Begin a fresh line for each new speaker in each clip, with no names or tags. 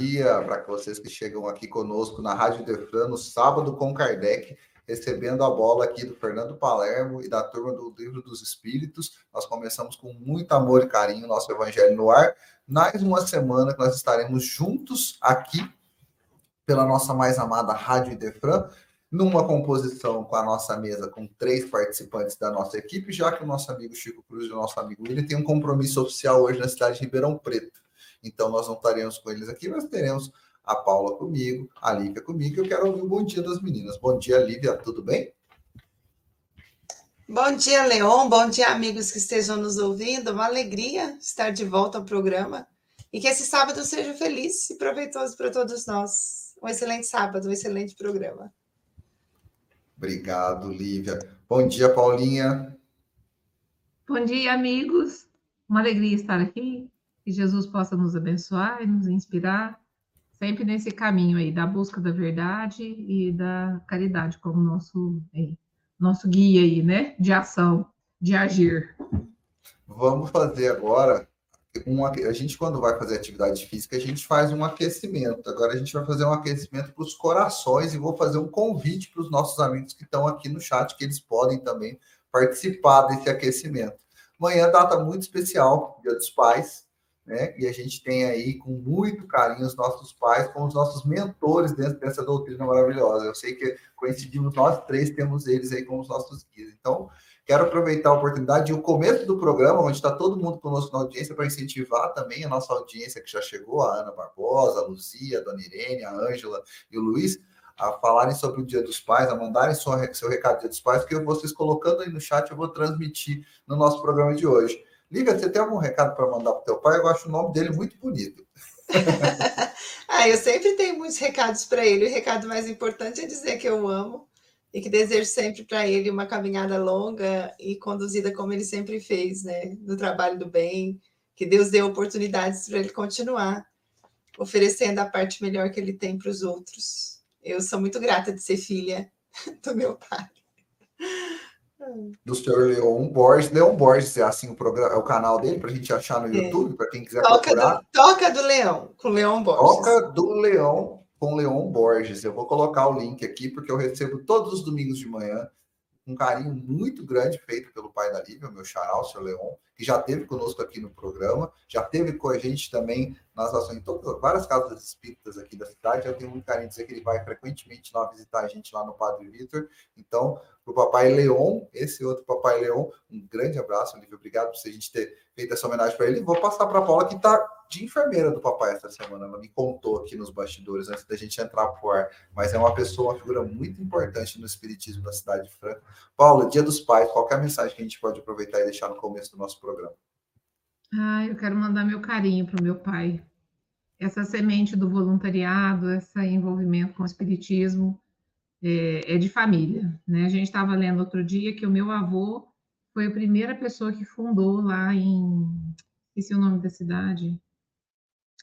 Dia para vocês que chegam aqui conosco na Rádio Defran no sábado com Kardec, recebendo a bola aqui do Fernando Palermo e da turma do Livro dos Espíritos. Nós começamos com muito amor e carinho nosso Evangelho no ar. Mais uma semana que nós estaremos juntos aqui pela nossa mais amada Rádio Defran, numa composição com a nossa mesa com três participantes da nossa equipe, já que o nosso amigo Chico Cruz e o nosso amigo William têm um compromisso oficial hoje na cidade de Ribeirão Preto. Então, nós não estaremos com eles aqui, mas teremos a Paula comigo, a Lívia comigo. Eu quero ouvir o bom dia das meninas. Bom dia, Lívia, tudo bem?
Bom dia, Leon. Bom dia, amigos que estejam nos ouvindo. Uma alegria estar de volta ao programa e que esse sábado seja feliz e proveitoso para todos nós. Um excelente sábado, um excelente programa.
Obrigado, Lívia. Bom dia, Paulinha.
Bom dia, amigos. Uma alegria estar aqui que Jesus possa nos abençoar e nos inspirar sempre nesse caminho aí da busca da verdade e da caridade como nosso é, nosso guia aí, né? De ação, de agir.
Vamos fazer agora um, a gente quando vai fazer atividade física a gente faz um aquecimento. Agora a gente vai fazer um aquecimento para os corações e vou fazer um convite para os nossos amigos que estão aqui no chat que eles podem também participar desse aquecimento. Amanhã data muito especial, Dia dos Pais né? E a gente tem aí com muito carinho os nossos pais como os nossos mentores dentro dessa doutrina maravilhosa. Eu sei que coincidimos nós três, temos eles aí como os nossos guias. Então, quero aproveitar a oportunidade e o começo do programa, onde está todo mundo conosco na audiência, para incentivar também a nossa audiência que já chegou, a Ana Barbosa, a Luzia, a Dona Irene, a Ângela e o Luiz, a falarem sobre o Dia dos Pais, a mandarem seu, seu recado Dia dos Pais, que vocês colocando aí no chat eu vou transmitir no nosso programa de hoje. Lívia, você tem algum recado para mandar para o teu pai? Eu acho o nome dele muito bonito.
ah, eu sempre tenho muitos recados para ele. O recado mais importante é dizer que eu amo e que desejo sempre para ele uma caminhada longa e conduzida como ele sempre fez, né? No trabalho do bem, que Deus dê oportunidades para ele continuar oferecendo a parte melhor que ele tem para os outros. Eu sou muito grata de ser filha do meu pai
do senhor Leon Borges. Leon Borges é assim o programa, é o canal dele para a gente achar no é. YouTube, para quem quiser
toca
procurar.
Do, toca do Leão, com Leon Borges.
Toca do Leão com Leon Borges. Eu vou colocar o link aqui, porque eu recebo todos os domingos de manhã um carinho muito grande feito pelo pai da Lívia, meu xará, o seu Leon, que já teve conosco aqui no programa, já teve com a gente também nas ações, em todas, várias casas espíritas aqui da cidade. Eu tenho muito carinho de dizer que ele vai frequentemente lá visitar a gente lá no Padre Vitor. Então, para o Papai Leon, esse outro Papai Leon, um grande abraço, Lívia. Obrigado por a gente ter feito essa homenagem para ele. Vou passar para a Paula, que está de enfermeira do papai essa semana. Ela me contou aqui nos bastidores antes da gente entrar para o ar. Mas é uma pessoa, uma figura muito importante no espiritismo da cidade de Franca. Paula, Dia dos Pais, qual é a mensagem que a gente pode aproveitar e deixar no começo do nosso programa?
Ah, eu quero mandar meu carinho para o meu pai. Essa semente do voluntariado, esse envolvimento com o espiritismo é, é de família. Né? A gente estava lendo outro dia que o meu avô foi a primeira pessoa que fundou lá em. Esqueci o nome da cidade.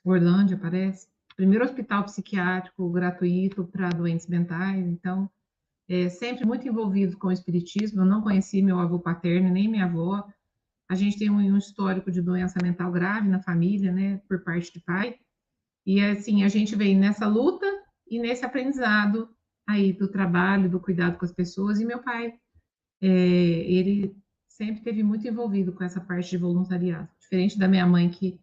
Orlândia, parece. Primeiro hospital psiquiátrico gratuito para doentes mentais. Então, é, sempre muito envolvido com o espiritismo. Eu não conheci meu avô paterno, nem minha avó. A gente tem um histórico de doença mental grave na família, né, por parte de pai. E assim, a gente vem nessa luta e nesse aprendizado aí do trabalho, do cuidado com as pessoas. E meu pai, é, ele sempre teve muito envolvido com essa parte de voluntariado, diferente da minha mãe que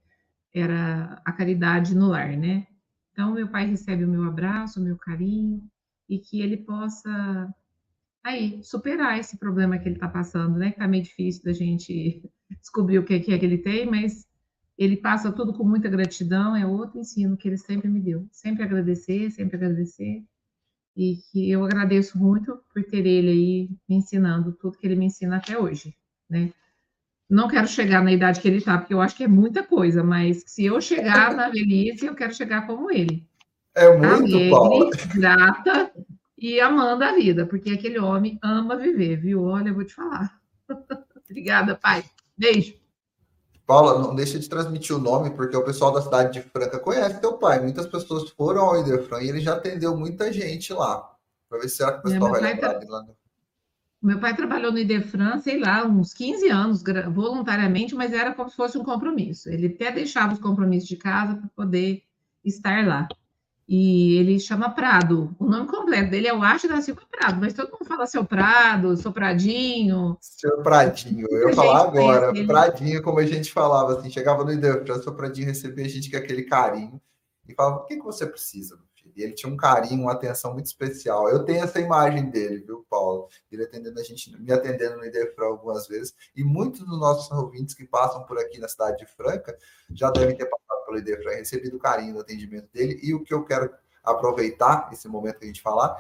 era a caridade no lar, né? Então, meu pai recebe o meu abraço, o meu carinho, e que ele possa aí superar esse problema que ele está passando, né? Que tá meio difícil da gente descobrir o que é que ele tem, mas ele passa tudo com muita gratidão, é outro ensino que ele sempre me deu. Sempre agradecer, sempre agradecer e que eu agradeço muito por ter ele aí me ensinando tudo que ele me ensina até hoje, né? não quero chegar na idade que ele está, porque eu acho que é muita coisa, mas se eu chegar na velhice, eu quero chegar como ele.
É muito,
Alegre,
Paula.
grata e amando a vida, porque aquele homem ama viver, viu? Olha, eu vou te falar. Obrigada, pai. Beijo.
Paula, não deixa de transmitir o nome, porque o pessoal da cidade de Franca conhece teu pai. Muitas pessoas foram ao Idefran e ele já atendeu muita gente lá. Para ver se será que o
É,
pessoal vai lembrar dele lá.
Meu pai trabalhou no Idefran, sei lá, uns 15 anos, voluntariamente, mas era como se fosse um compromisso. Ele até deixava os compromissos de casa para poder estar lá. E ele chama Prado. O nome completo dele é o Arte da Silva Prado, mas todo mundo fala seu Prado, seu Pradinho.
Senhor Pradinho, eu ia falar agora. Pradinho, como a gente falava, assim, chegava no Idefran, seu Pradinho recebia a gente com aquele carinho e falava: o que, que você precisa, meu filho? E ele tinha um carinho, uma atenção muito especial. Eu tenho essa imagem dele, viu, Paulo? Ele atendendo a gente, me atendendo no Idefran algumas vezes, e muitos dos nossos ouvintes que passam por aqui na cidade de Franca já devem ter passado pelo Idefran, recebido o carinho do atendimento dele, e o que eu quero aproveitar esse momento que a gente falar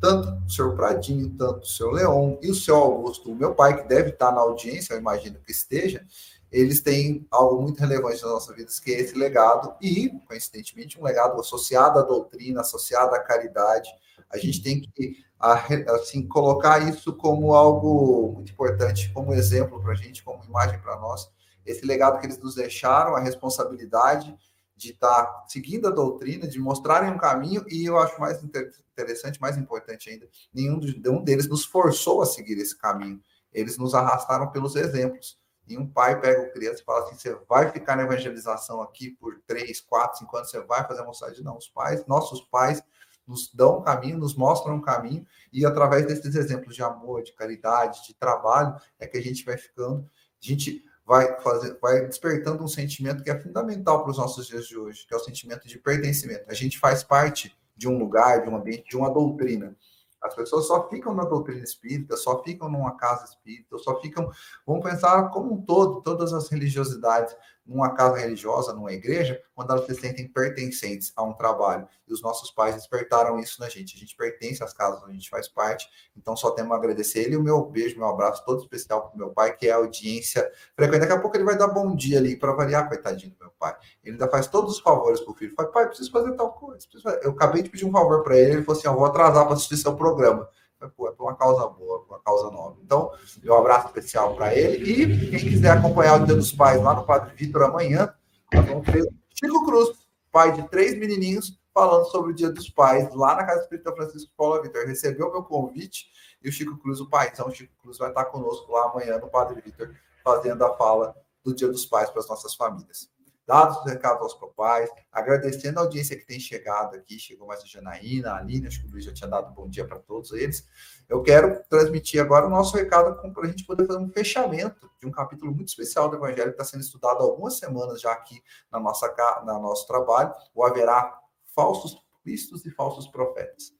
tanto o senhor Pradinho, tanto o senhor Leon e o senhor Augusto, o meu pai, que deve estar na audiência, eu imagino que esteja, eles têm algo muito relevante na nossa vida, que é esse legado, e, coincidentemente, um legado associado à doutrina, associado à caridade. A gente tem que assim, colocar isso como algo muito importante, como exemplo para a gente, como imagem para nós. Esse legado que eles nos deixaram, a responsabilidade de estar seguindo a doutrina, de mostrarem um caminho, e eu acho mais interessante, mais importante ainda, nenhum, deles nos forçou a seguir esse caminho. Eles nos arrastaram pelos exemplos. E um pai pega o criança e fala assim: você vai ficar na evangelização aqui por três, quatro, cinco anos, você vai fazer a mocidade. Não, os pais, nossos pais, nos dão um caminho, nos mostram um caminho, e através desses exemplos de amor, de caridade, de trabalho, é que a gente vai ficando, a gente vai fazer, vai despertando um sentimento que é fundamental para os nossos dias de hoje, que é o sentimento de pertencimento. A gente faz parte de um lugar, de um ambiente, de uma doutrina. As pessoas só ficam na doutrina espírita, só ficam numa casa espírita, só ficam. Vamos pensar como um todo, todas as religiosidades, numa casa religiosa, numa igreja, quando elas se sentem pertencentes a um trabalho. E os nossos pais despertaram isso na gente. A gente pertence às casas onde a gente faz parte, então só temos a agradecer ele. O meu beijo, meu abraço todo especial para o meu pai, que é audiência frequente. Daqui a pouco ele vai dar bom dia ali para variar, coitadinho do meu pai. Ele ainda faz todos os favores para o filho. Fala, pai, preciso fazer tal coisa. Eu acabei de pedir um favor para ele, ele falou assim: eu vou atrasar para assistir seu programa. Pô, é por uma causa boa, causa nova. Então, um abraço especial para ele. E quem quiser acompanhar o Dia dos Pais lá no Padre Vitor amanhã, nós vamos ter Chico Cruz, pai de três menininhos, falando sobre o Dia dos Pais lá na Casa Espírita Francisco Paulo Vitor. Recebeu meu convite e o Chico Cruz, o pai, então o Chico Cruz vai estar conosco lá amanhã no Padre Vitor, fazendo a fala do Dia dos Pais para as nossas famílias dados os recados aos papais, agradecendo a audiência que tem chegado aqui, chegou mais a Janaína, a Aline, acho que o Luiz já tinha dado bom dia para todos eles. Eu quero transmitir agora o nosso recado para a gente poder fazer um fechamento de um capítulo muito especial do Evangelho que está sendo estudado há algumas semanas já aqui na nossa na nosso trabalho, o haverá falsos cristos e falsos profetas.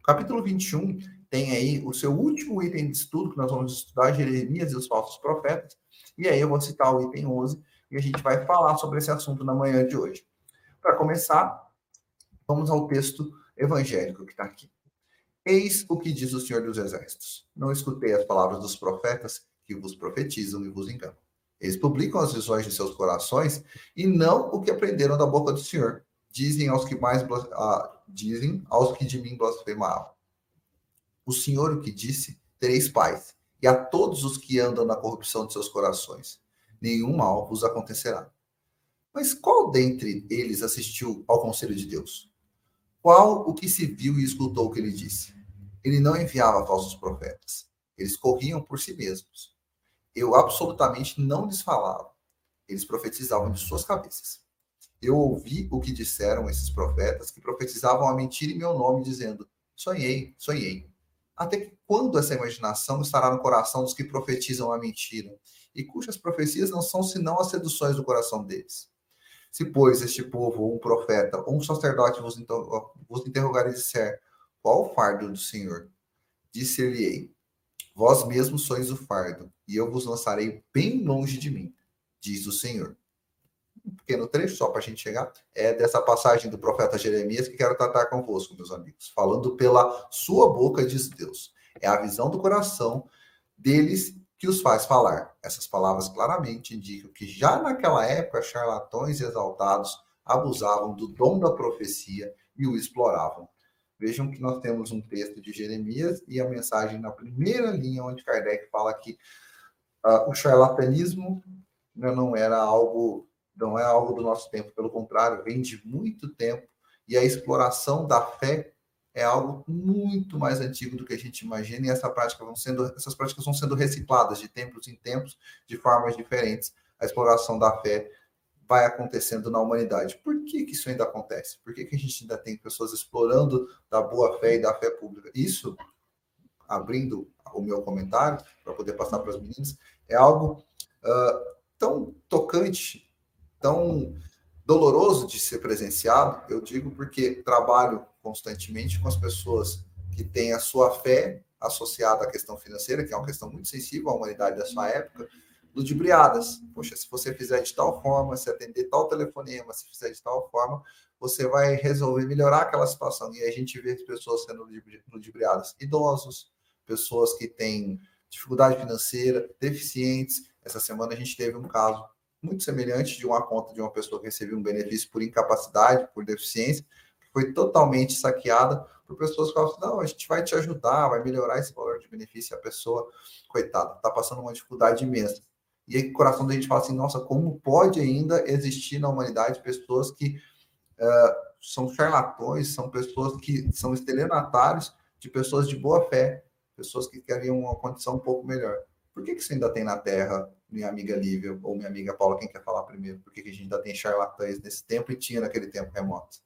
O capítulo 21 tem aí o seu último item de estudo, que nós vamos estudar Jeremias e os falsos profetas, e aí eu vou citar o item 11, e a gente vai falar sobre esse assunto na manhã de hoje. Para começar, vamos ao texto evangélico que está aqui. Eis o que diz o Senhor dos Exércitos: Não escutei as palavras dos profetas que vos profetizam e vos enganam. Eles publicam as visões de seus corações e não o que aprenderam da boca do Senhor. Dizem aos que mais ah, dizem aos que de mim blasfemavam. O Senhor o que disse: Tereis paz, e a todos os que andam na corrupção de seus corações nenhum mal vos acontecerá. Mas qual dentre eles assistiu ao conselho de Deus? Qual o que se viu e escutou o que ele disse? Ele não enviava falsos profetas. Eles corriam por si mesmos. Eu absolutamente não lhes falava. Eles profetizavam de suas cabeças. Eu ouvi o que disseram esses profetas que profetizavam a mentira em meu nome, dizendo: Sonhei, sonhei. Até que quando essa imaginação estará no coração dos que profetizam a mentira? E cujas profecias não são senão as seduções do coração deles. Se, pois, este povo, um profeta, ou um sacerdote vos, vos interrogar e disser, qual o fardo do Senhor? Disse-lhe-ei, vós mesmos sois o fardo, e eu vos lançarei bem longe de mim, diz o Senhor. Um pequeno trecho, só para a gente chegar, é dessa passagem do profeta Jeremias que quero tratar convosco, meus amigos. Falando pela sua boca, diz Deus. É a visão do coração deles que os faz falar. Essas palavras claramente indicam que já naquela época charlatões exaltados abusavam do dom da profecia e o exploravam. Vejam que nós temos um texto de Jeremias e a mensagem na primeira linha, onde Kardec fala que uh, o charlatanismo não era algo, não é algo do nosso tempo, pelo contrário, vem de muito tempo e a exploração da fé é algo muito mais antigo do que a gente imagina e essa prática vão sendo, essas práticas vão sendo recicladas de tempos em tempos, de formas diferentes. A exploração da fé vai acontecendo na humanidade. Por que, que isso ainda acontece? Por que, que a gente ainda tem pessoas explorando da boa fé e da fé pública? Isso, abrindo o meu comentário, para poder passar para as meninas, é algo uh, tão tocante, tão doloroso de ser presenciado, eu digo porque trabalho constantemente com as pessoas que têm a sua fé associada à questão financeira, que é uma questão muito sensível à humanidade da sua época, ludibriadas. Poxa, se você fizer de tal forma, se atender tal telefonema, se fizer de tal forma, você vai resolver melhorar aquela situação. E a gente vê as pessoas sendo ludibriadas. Idosos, pessoas que têm dificuldade financeira, deficientes. Essa semana a gente teve um caso muito semelhante de uma conta de uma pessoa que recebeu um benefício por incapacidade, por deficiência, que foi totalmente saqueada por pessoas que falam assim, não, a gente vai te ajudar, vai melhorar esse valor de benefício, a pessoa, coitada, está passando uma dificuldade imensa. E aí o coração da gente fala assim, nossa, como pode ainda existir na humanidade pessoas que uh, são charlatões, são pessoas que são estelionatários de pessoas de boa fé, pessoas que queriam uma condição um pouco melhor. Por que, que isso ainda tem na Terra, minha amiga Lívia ou minha amiga Paula, quem quer falar primeiro? Por que, que a gente ainda tem charlatães nesse tempo e tinha naquele tempo remoto?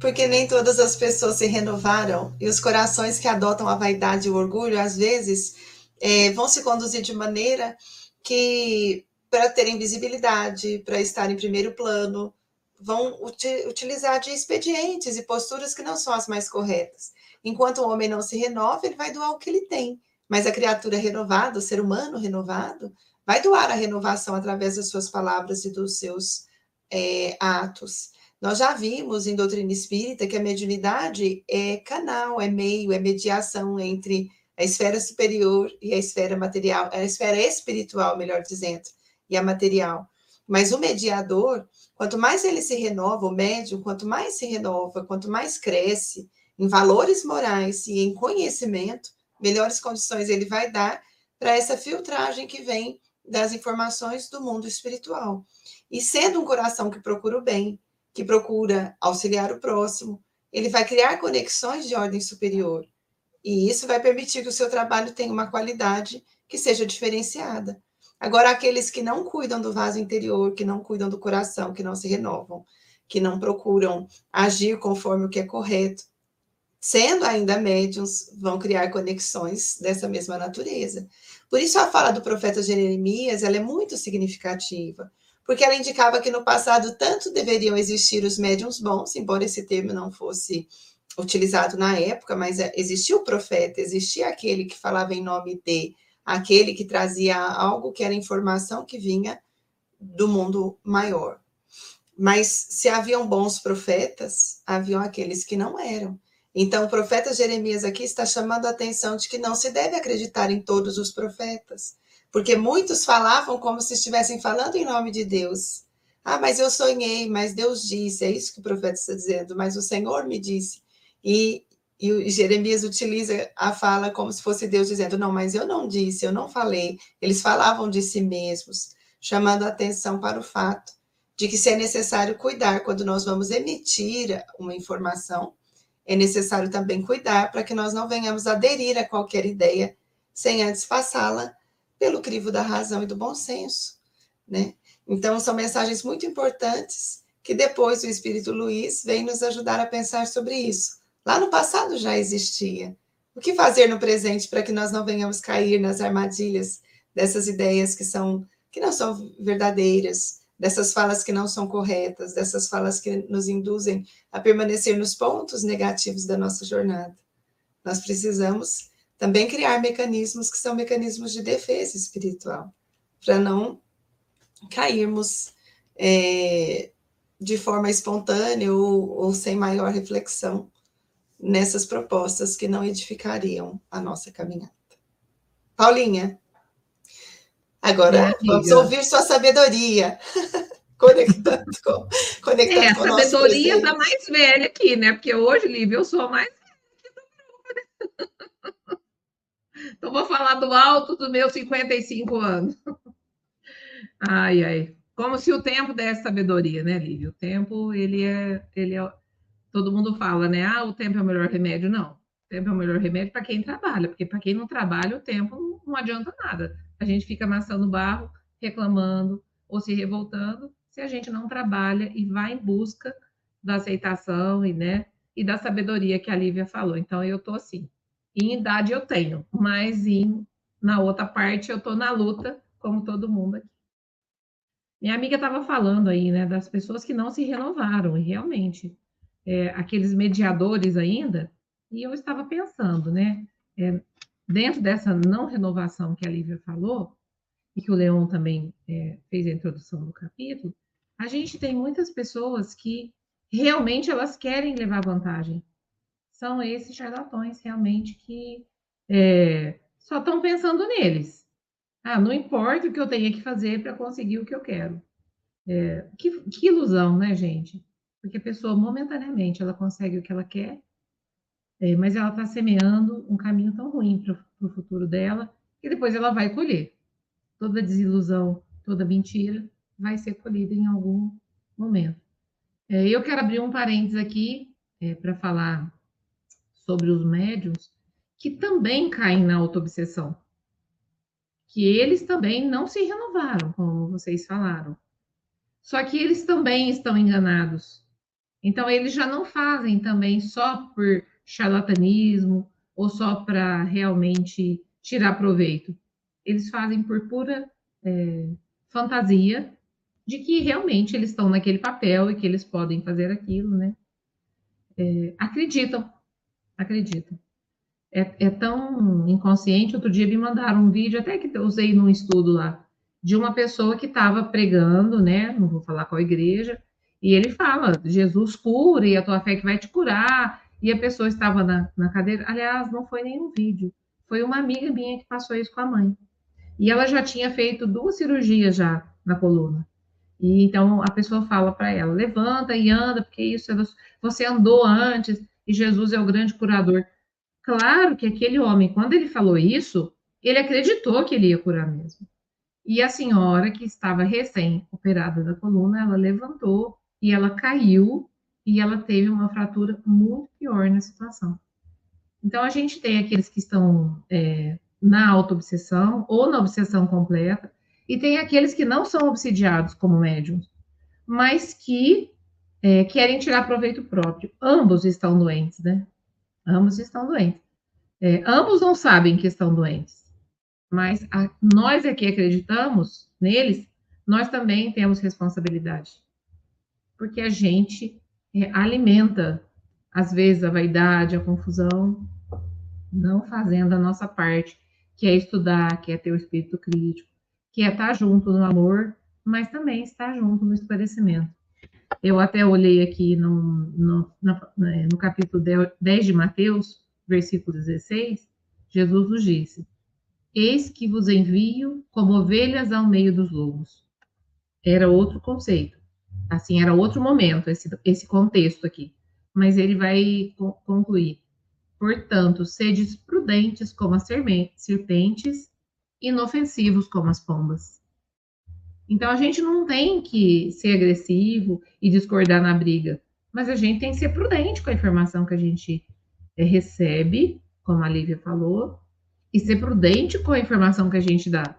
Porque nem todas as pessoas se renovaram e os corações que adotam a vaidade e o orgulho, às vezes, é, vão se conduzir de maneira que, para terem visibilidade, para estar em primeiro plano, vão uti utilizar de expedientes e posturas que não são as mais corretas. Enquanto o homem não se renova, ele vai doar o que ele tem. Mas a criatura renovada, o ser humano renovado, vai doar a renovação através das suas palavras e dos seus é, atos. Nós já vimos em doutrina espírita que a mediunidade é canal, é meio, é mediação entre a esfera superior e a esfera material, a esfera espiritual, melhor dizendo, e a material. Mas o mediador, quanto mais ele se renova, o médium, quanto mais se renova, quanto mais cresce em valores morais e em conhecimento, melhores condições ele vai dar para essa filtragem que vem das informações do mundo espiritual. E sendo um coração que procura o bem, que procura auxiliar o próximo, ele vai criar conexões de ordem superior. E isso vai permitir que o seu trabalho tenha uma qualidade que seja diferenciada. Agora, aqueles que não cuidam do vaso interior, que não cuidam do coração, que não se renovam, que não procuram agir conforme o que é correto, sendo ainda médiums, vão criar conexões dessa mesma natureza. Por isso a fala do profeta Jeremias, ela é muito significativa, porque ela indicava que no passado tanto deveriam existir os médiums bons, embora esse termo não fosse utilizado na época, mas é, existia o profeta, existia aquele que falava em nome de, aquele que trazia algo que era informação que vinha do mundo maior. Mas se haviam bons profetas, haviam aqueles que não eram. Então, o profeta Jeremias aqui está chamando a atenção de que não se deve acreditar em todos os profetas, porque muitos falavam como se estivessem falando em nome de Deus. Ah, mas eu sonhei, mas Deus disse, é isso que o profeta está dizendo, mas o Senhor me disse. E, e Jeremias utiliza a fala como se fosse Deus dizendo: Não, mas eu não disse, eu não falei. Eles falavam de si mesmos, chamando a atenção para o fato de que se é necessário cuidar quando nós vamos emitir uma informação, é necessário também cuidar para que nós não venhamos aderir a qualquer ideia sem antes passá-la pelo crivo da razão e do bom senso, né? Então, são mensagens muito importantes que depois o Espírito Luiz vem nos ajudar a pensar sobre isso. Lá no passado já existia. O que fazer no presente para que nós não venhamos cair nas armadilhas dessas ideias que são que não são verdadeiras, dessas falas que não são corretas, dessas falas que nos induzem a permanecer nos pontos negativos da nossa jornada. Nós precisamos também criar mecanismos que são mecanismos de defesa espiritual, para não cairmos é, de forma espontânea ou, ou sem maior reflexão nessas propostas que não edificariam a nossa caminhada. Paulinha, agora vamos ouvir sua sabedoria. conectando com, conectando
é, a sabedoria está mais velha aqui, né? Porque hoje, Lívia, eu sou mais Então, vou falar do alto dos meus 55 anos. Ai, ai. Como se o tempo desse sabedoria, né, Lívia? O tempo, ele é, ele é. Todo mundo fala, né? Ah, o tempo é o melhor remédio. Não. É o melhor remédio para quem trabalha, porque para quem não trabalha, o tempo não adianta nada. A gente fica amassando barro, reclamando ou se revoltando, se a gente não trabalha e vai em busca da aceitação e, né, e da sabedoria que a Lívia falou. Então, eu estou assim. Em idade eu tenho, mas em, na outra parte eu estou na luta, como todo mundo aqui. Minha amiga estava falando aí, né, das pessoas que não se renovaram, e realmente, é, aqueles mediadores ainda, e eu estava pensando, né, é, dentro dessa não renovação que a Lívia falou, e que o Leon também é, fez a introdução do capítulo, a gente tem muitas pessoas que realmente elas querem levar vantagem. São esses charlatões realmente que é, só estão pensando neles. Ah, não importa o que eu tenha que fazer para conseguir o que eu quero. É, que, que, ilusão, né, gente? Porque a pessoa, momentaneamente, ela consegue o que ela quer, é, mas ela está semeando um caminho tão ruim para o futuro dela, que depois ela vai colher. Toda desilusão, toda mentira, vai ser colhida em algum momento. É, eu quero abrir um parênteses aqui é, para falar sobre os médiums que também caem na autoobsessão. Que eles também não se renovaram, como vocês falaram. Só que eles também estão enganados. Então, eles já não fazem também só por charlatanismo ou só para realmente tirar proveito. Eles fazem por pura é, fantasia de que realmente eles estão naquele papel e que eles podem fazer aquilo, né? É, acreditam, acreditam. É, é, tão inconsciente. Outro dia me mandaram um vídeo, até que usei num estudo lá, de uma pessoa que estava pregando, né? Não vou falar qual igreja, e ele fala: Jesus cura e a tua fé que vai te curar. E a pessoa estava na, na cadeira. Aliás, não foi nenhum vídeo, foi uma amiga minha que passou isso com a mãe. E ela já tinha feito duas cirurgias já na coluna. E então a pessoa fala para ela: levanta e anda, porque isso é você andou antes e Jesus é o grande curador. Claro que aquele homem, quando ele falou isso, ele acreditou que ele ia curar mesmo. E a senhora que estava recém-operada da coluna, ela levantou e ela caiu e ela teve uma fratura muito pior na situação. Então a gente tem aqueles que estão é, na auto-obsessão ou na obsessão completa, e tem aqueles que não são obsidiados como médiums, mas que é, querem tirar proveito próprio. Ambos estão doentes, né? Ambos estão doentes. É, ambos não sabem que estão doentes, mas a, nós aqui acreditamos neles, nós também temos responsabilidade. Porque a gente é, alimenta, às vezes, a vaidade, a confusão, não fazendo a nossa parte, que é estudar, que é ter o espírito crítico, que é estar junto no amor, mas também estar junto no esclarecimento. Eu até olhei aqui no, no, né, no capítulo 10 de Mateus, versículo 16, Jesus nos disse: Eis que vos envio como ovelhas ao meio dos lobos. Era outro conceito. Assim, era outro momento, esse, esse contexto aqui. Mas ele vai concluir. Portanto, sedes prudentes como as serpentes inofensivos como as pombas. Então a gente não tem que ser agressivo e discordar na briga, mas a gente tem que ser prudente com a informação que a gente é, recebe, como a Lívia falou, e ser prudente com a informação que a gente dá.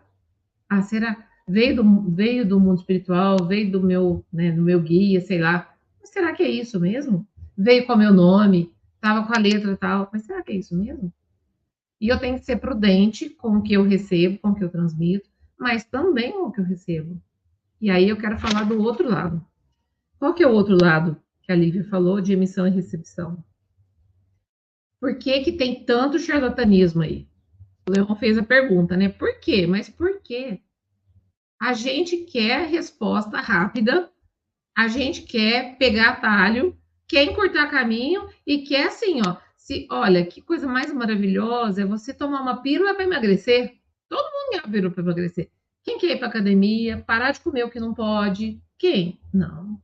Ah, será veio do, veio do mundo espiritual, veio do meu, né, do meu guia, sei lá. Mas será que é isso mesmo? Veio com o meu nome, estava com a letra tal, mas será que é isso mesmo? E eu tenho que ser prudente com o que eu recebo, com o que eu transmito, mas também com o que eu recebo. E aí eu quero falar do outro lado. Qual que é o outro lado que a Lívia falou de emissão e recepção? Por que, que tem tanto charlatanismo aí? O Leon fez a pergunta, né? Por quê? Mas por quê? A gente quer resposta rápida, a gente quer pegar atalho, quer encurtar caminho e quer assim, ó, se, olha, que coisa mais maravilhosa é você tomar uma pílula para emagrecer. Todo mundo virou para emagrecer. Quem quer ir para academia, parar de comer o que não pode? Quem? Não.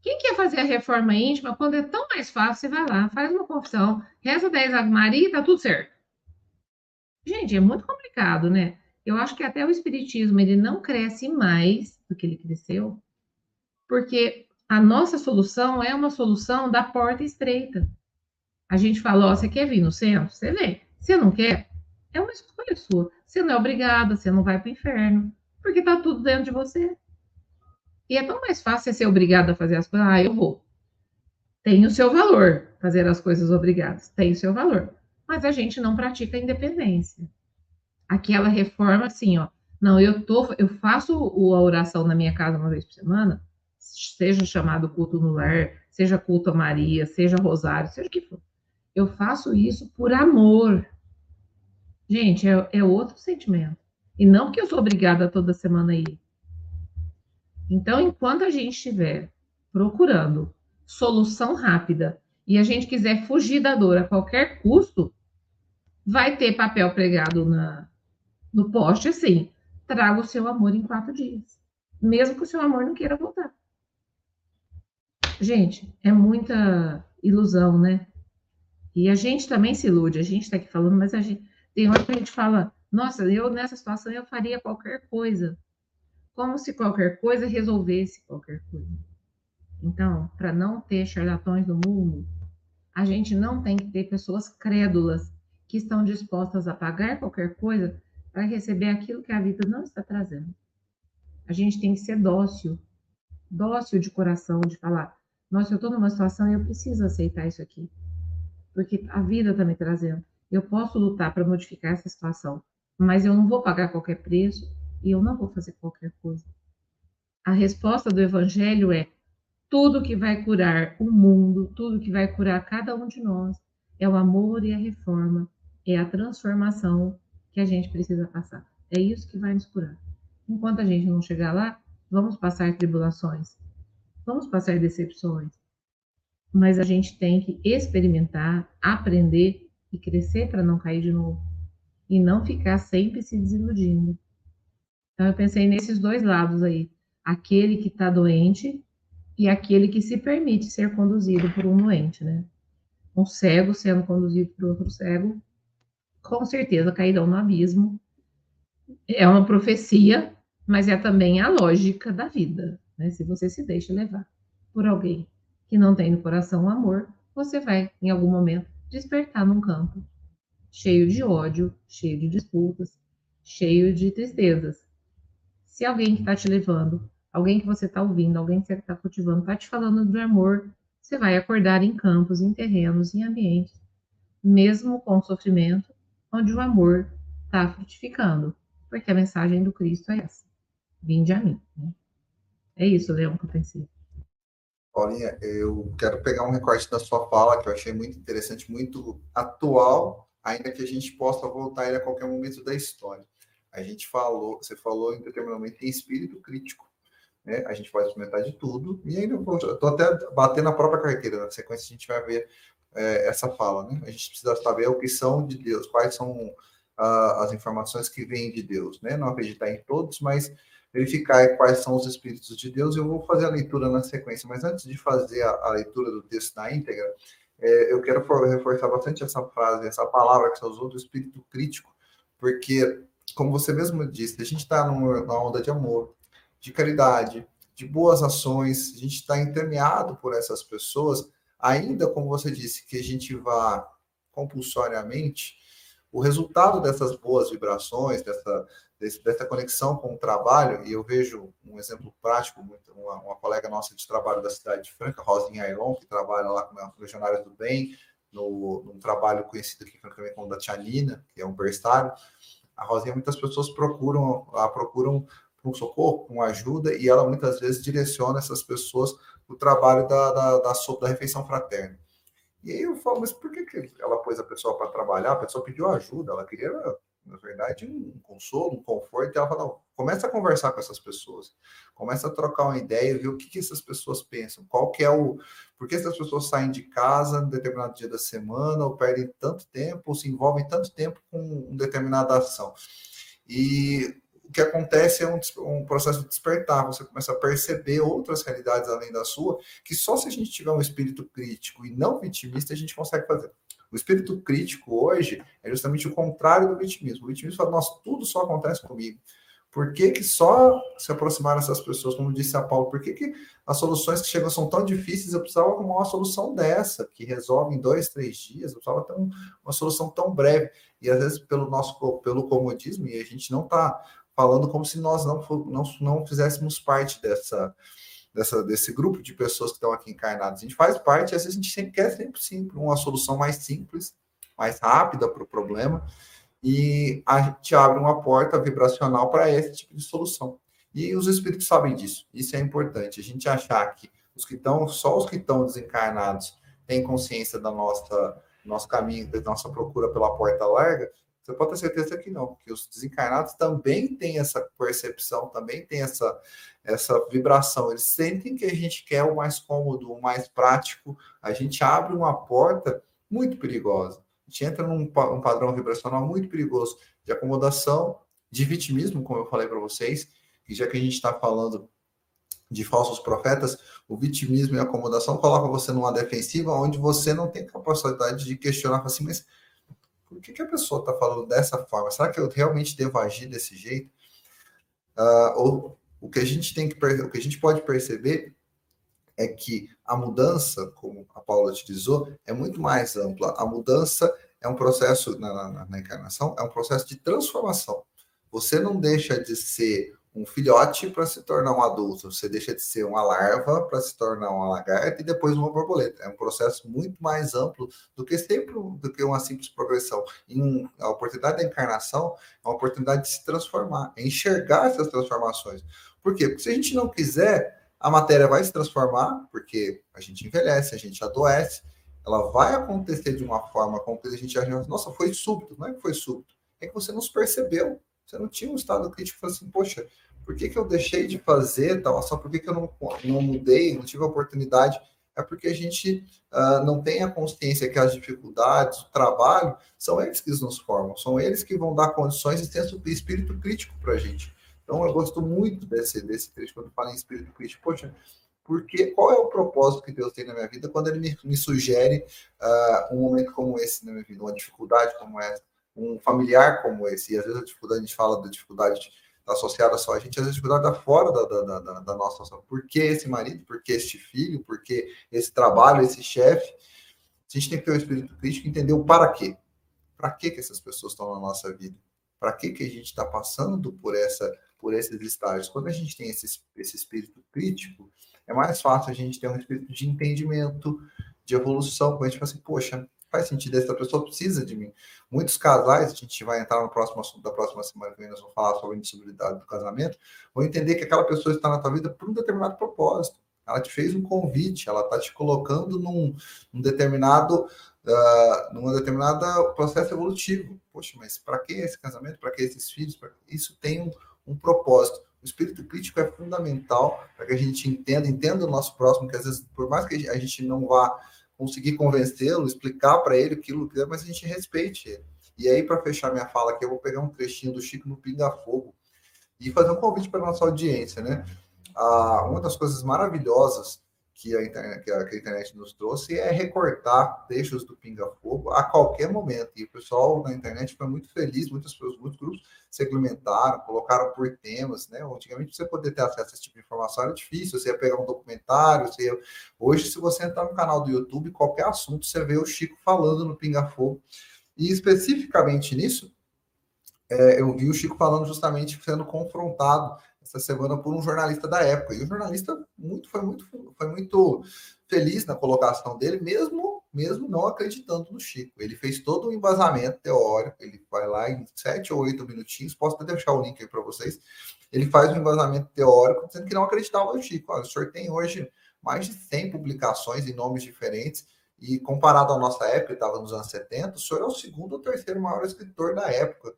Quem quer fazer a reforma íntima, quando é tão mais fácil, você vai lá, faz uma confissão, reza 10 Ave Maria e tá tudo certo. Gente, é muito complicado, né? Eu acho que até o espiritismo ele não cresce mais do que ele cresceu, porque a nossa solução é uma solução da porta estreita. A gente fala, ó, você quer vir no centro? Você vem. Você não quer? É uma escolha sua. Você não é obrigada, você não vai para o inferno, porque está tudo dentro de você. E é tão mais fácil você ser obrigado a fazer as coisas. Ah, eu vou. Tem o seu valor fazer as coisas obrigadas, tem o seu valor. Mas a gente não pratica a independência. Aquela reforma assim, ó. Não, eu tô, eu faço a oração na minha casa uma vez por semana, seja chamado culto no lar, seja culto a Maria, seja rosário, seja o que for. Eu faço isso por amor. Gente, é, é outro sentimento. E não que eu sou obrigada toda semana a ir. Então, enquanto a gente estiver procurando solução rápida e a gente quiser fugir da dor a qualquer custo, vai ter papel pregado na, no poste assim: traga o seu amor em quatro dias, mesmo que o seu amor não queira voltar. Gente, é muita ilusão, né? E a gente também se ilude, a gente está aqui falando, mas a gente tem hora que a gente fala, nossa, eu nessa situação eu faria qualquer coisa como se qualquer coisa resolvesse qualquer coisa. Então, para não ter charlatões no mundo, a gente não tem que ter pessoas crédulas que estão dispostas a pagar qualquer coisa para receber aquilo que a vida não está trazendo. A gente tem que ser dócil, dócil de coração, de falar: nossa, eu estou numa situação e eu preciso aceitar isso aqui, porque a vida está me trazendo. Eu posso lutar para modificar essa situação, mas eu não vou pagar qualquer preço, e eu não vou fazer qualquer coisa. A resposta do Evangelho é: tudo que vai curar o mundo, tudo que vai curar cada um de nós, é o amor e a reforma, é a transformação que a gente precisa passar. É isso que vai nos curar. Enquanto a gente não chegar lá, vamos passar tribulações, vamos passar decepções, mas a gente tem que experimentar, aprender e crescer para não cair de novo e não ficar sempre se desiludindo. Então, eu pensei nesses dois lados aí: aquele que está doente e aquele que se permite ser conduzido por um doente, né? Um cego sendo conduzido por outro cego, com certeza cairão no abismo. É uma profecia, mas é também a lógica da vida, né? Se você se deixa levar por alguém que não tem no coração o amor, você vai, em algum momento, despertar num campo cheio de ódio, cheio de disputas, cheio de tristezas. Se alguém que está te levando, alguém que você está ouvindo, alguém que você está cultivando, está te falando do amor, você vai acordar em campos, em terrenos, em ambientes, mesmo com sofrimento, onde o amor está frutificando. Porque a mensagem do Cristo é essa. Vinde a mim. Né? É isso, Leão, que eu pensei.
Paulinha, eu quero pegar um recorte da sua fala, que eu achei muito interessante, muito atual, ainda que a gente possa voltar ele a qualquer momento da história. A gente falou, você falou em determinado momento em espírito crítico. Né? A gente pode experimentar de tudo, e ainda estou até batendo na própria carteira, na sequência a gente vai ver é, essa fala. Né? A gente precisa saber o que são de Deus, quais são uh, as informações que vêm de Deus. Né? Não acreditar em todos, mas verificar quais são os espíritos de Deus. Eu vou fazer a leitura na sequência, mas antes de fazer a, a leitura do texto na íntegra, é, eu quero reforçar bastante essa frase, essa palavra que você usou do espírito crítico, porque como você mesmo disse, a gente está numa onda de amor, de caridade, de boas ações, a gente está intermeado por essas pessoas, ainda como você disse, que a gente vá compulsoriamente, o resultado dessas boas vibrações, dessa, dessa conexão com o trabalho, e eu vejo um exemplo prático, uma, uma colega nossa de trabalho da cidade de Franca, Rosinha Airon, que trabalha lá com a Legionárias do Bem, no, num trabalho conhecido aqui também como da Tia Nina, que é um berçário, a Rosinha, muitas pessoas procuram, a procuram um socorro, uma ajuda, e ela muitas vezes direciona essas pessoas o trabalho da, da, da, da, refeição fraterna. E aí eu falo, mas por que, que ela pôs a pessoa para trabalhar? A pessoa pediu ajuda, ela queria na verdade, um consolo, um conforto, e ela fala, começa a conversar com essas pessoas, começa a trocar uma ideia, ver o que, que essas pessoas pensam, qual que é o... Por que essas pessoas saem de casa em determinado dia da semana, ou perdem tanto tempo, ou se envolvem tanto tempo com uma determinada ação. E o que acontece é um, um, processo de despertar, você começa a perceber outras realidades além da sua, que só se a gente tiver um espírito crítico e não vitimista, a gente consegue fazer. O espírito crítico hoje é justamente o contrário do vitimismo. O vitimismo fala, nossa, tudo só acontece comigo. Por que, que só se aproximaram essas pessoas, como disse a Paulo, por que, que as soluções que chegam são tão difíceis? Eu precisava arrumar uma solução dessa, que resolve em dois, três dias, eu precisava ter um, uma solução tão breve. E às vezes, pelo nosso pelo comodismo, e a gente não está falando como se nós não, não, não fizéssemos parte dessa, dessa, desse grupo de pessoas que estão aqui encarnadas. A gente faz parte, às vezes a gente sempre quer sempre simples, uma solução mais simples, mais rápida para o problema, e a gente abre uma porta vibracional para esse tipo de solução. E os espíritos sabem disso. Isso é importante. A gente achar que os que estão, só os que estão desencarnados têm consciência da nossa nosso caminho, da nossa procura pela porta larga, você pode ter certeza que não, que os desencarnados também têm essa percepção, também têm essa, essa vibração. Eles sentem que a gente quer o mais cômodo, o mais prático. A gente abre uma porta muito perigosa. A gente entra num um padrão vibracional muito perigoso de acomodação, de vitimismo, como eu falei para vocês, e já que a gente está falando de falsos profetas, o vitimismo e a acomodação colocam você numa defensiva onde você não tem capacidade de questionar assim, mas por que, que a pessoa está falando dessa forma? Será que eu realmente devo agir desse jeito? Uh, ou o que a gente tem que o que a gente pode perceber é que a mudança, como a Paula utilizou, é muito mais ampla. A mudança é um processo na, na, na encarnação, é um processo de transformação. Você não deixa de ser um filhote para se tornar um adulto. Você deixa de ser uma larva para se tornar uma lagarta e depois uma borboleta. É um processo muito mais amplo do que sempre do que uma simples progressão. Em, a oportunidade da encarnação é uma oportunidade de se transformar, é enxergar essas transformações. Por quê? Porque se a gente não quiser, a matéria vai se transformar, porque a gente envelhece, a gente adoece, ela vai acontecer de uma forma com que a gente acha, nossa, foi súbito, não é que foi súbito, é que você não percebeu você não tinha um estado crítico assim, poxa, por que, que eu deixei de fazer tal? Só por que, que eu não, não mudei, não tive a oportunidade? É porque a gente uh, não tem a consciência que as dificuldades, o trabalho, são eles que nos formam, são eles que vão dar condições e de espírito crítico para a gente. Então, eu gosto muito desse, desse trecho quando fala em espírito crítico. Poxa, porque qual é o propósito que Deus tem na minha vida quando Ele me, me sugere uh, um momento como esse na minha vida, uma dificuldade como essa? Um familiar como esse, e às vezes a dificuldade, a gente fala da dificuldade associada só a gente, às vezes a dificuldade está fora da, da, da, da nossa situação. Por que esse marido? Por que este filho? Por que esse trabalho, esse chefe? A gente tem que ter um espírito crítico e entender o para quê. Para que, que essas pessoas estão na nossa vida? Para que, que a gente está passando por, essa, por esses estágios? Quando a gente tem esse, esse espírito crítico, é mais fácil a gente ter um espírito de entendimento, de evolução, quando a gente fala assim, poxa, faz sentido, essa pessoa precisa de mim. Muitos casais, a gente vai entrar no próximo assunto da próxima semana que nós vamos falar sobre a indissolubilidade do casamento, vão entender que aquela pessoa está na tua vida por um determinado propósito. Ela te fez um convite, ela está te colocando num, num determinado uh, numa determinada processo evolutivo. Poxa, mas para que esse casamento? Para que esses filhos? Pra... Isso tem um, um propósito. O espírito crítico é fundamental para que a gente entenda, entenda o nosso próximo, que às vezes, por mais que a gente não vá conseguir convencê-lo, explicar para ele aquilo que é, mas a gente respeite ele. E aí, para fechar minha fala aqui, eu vou pegar um trechinho do Chico no Pinga Fogo e fazer um convite para nossa audiência, né? Ah, uma das coisas maravilhosas que a, internet, que a, que a internet nos trouxe é recortar trechos do Pinga Fogo a qualquer momento. E o pessoal na internet foi muito feliz, muitas pessoas, muitos grupos segmentaram, colocaram por temas, né? Antigamente você poder ter acesso a esse tipo de informação era difícil, você ia pegar um documentário, você ia... hoje se você entrar no canal do YouTube, qualquer assunto você vê o Chico falando no Pinga Fogo. E especificamente nisso, é, eu vi o Chico falando justamente sendo confrontado essa semana por um jornalista da época. E o jornalista muito, foi, muito, foi muito feliz na colocação dele, mesmo, mesmo não acreditando no Chico. Ele fez todo um embasamento teórico, ele vai lá em sete ou oito minutinhos, posso até deixar o link aí para vocês. Ele faz um embasamento teórico dizendo que não acreditava no Chico. Olha, o senhor tem hoje mais de 100 publicações em nomes diferentes, e comparado à nossa época, estava nos anos 70, o senhor é o segundo ou terceiro maior escritor da época.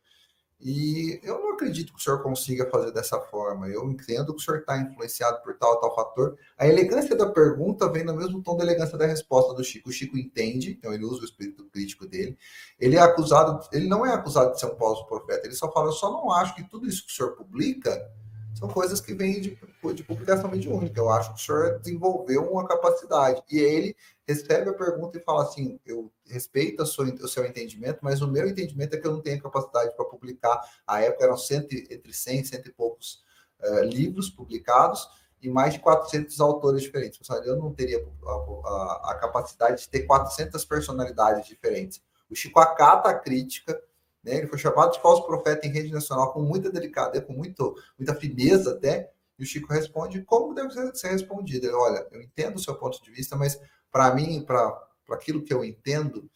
E eu não acredito que o senhor consiga fazer dessa forma. Eu entendo que o senhor está influenciado por tal tal fator. A elegância da pergunta vem no mesmo tom da elegância da resposta do Chico. O Chico entende, então ele usa o espírito crítico dele. Ele é acusado, ele não é acusado de ser um falso profeta. Ele só fala, eu só não acho que tudo isso que o senhor publica são coisas que vêm de, de publicação mediúnica. Eu acho que o senhor desenvolveu uma capacidade. E ele recebe a pergunta e fala assim: eu respeito a sua, o seu entendimento, mas o meu entendimento é que eu não tenho capacidade para publicar. A época eram cento, entre 100 e cento e poucos uh, livros publicados e mais de 400 autores diferentes. Eu não teria a, a, a capacidade de ter 400 personalidades diferentes. O Chico acata a crítica, né? ele foi chamado de falso profeta em rede nacional com muita delicadeza, com muito, muita fineza até, e o Chico responde como deve ser respondido. Ele, olha, eu entendo o seu ponto de vista, mas para mim, para aquilo que eu entendo,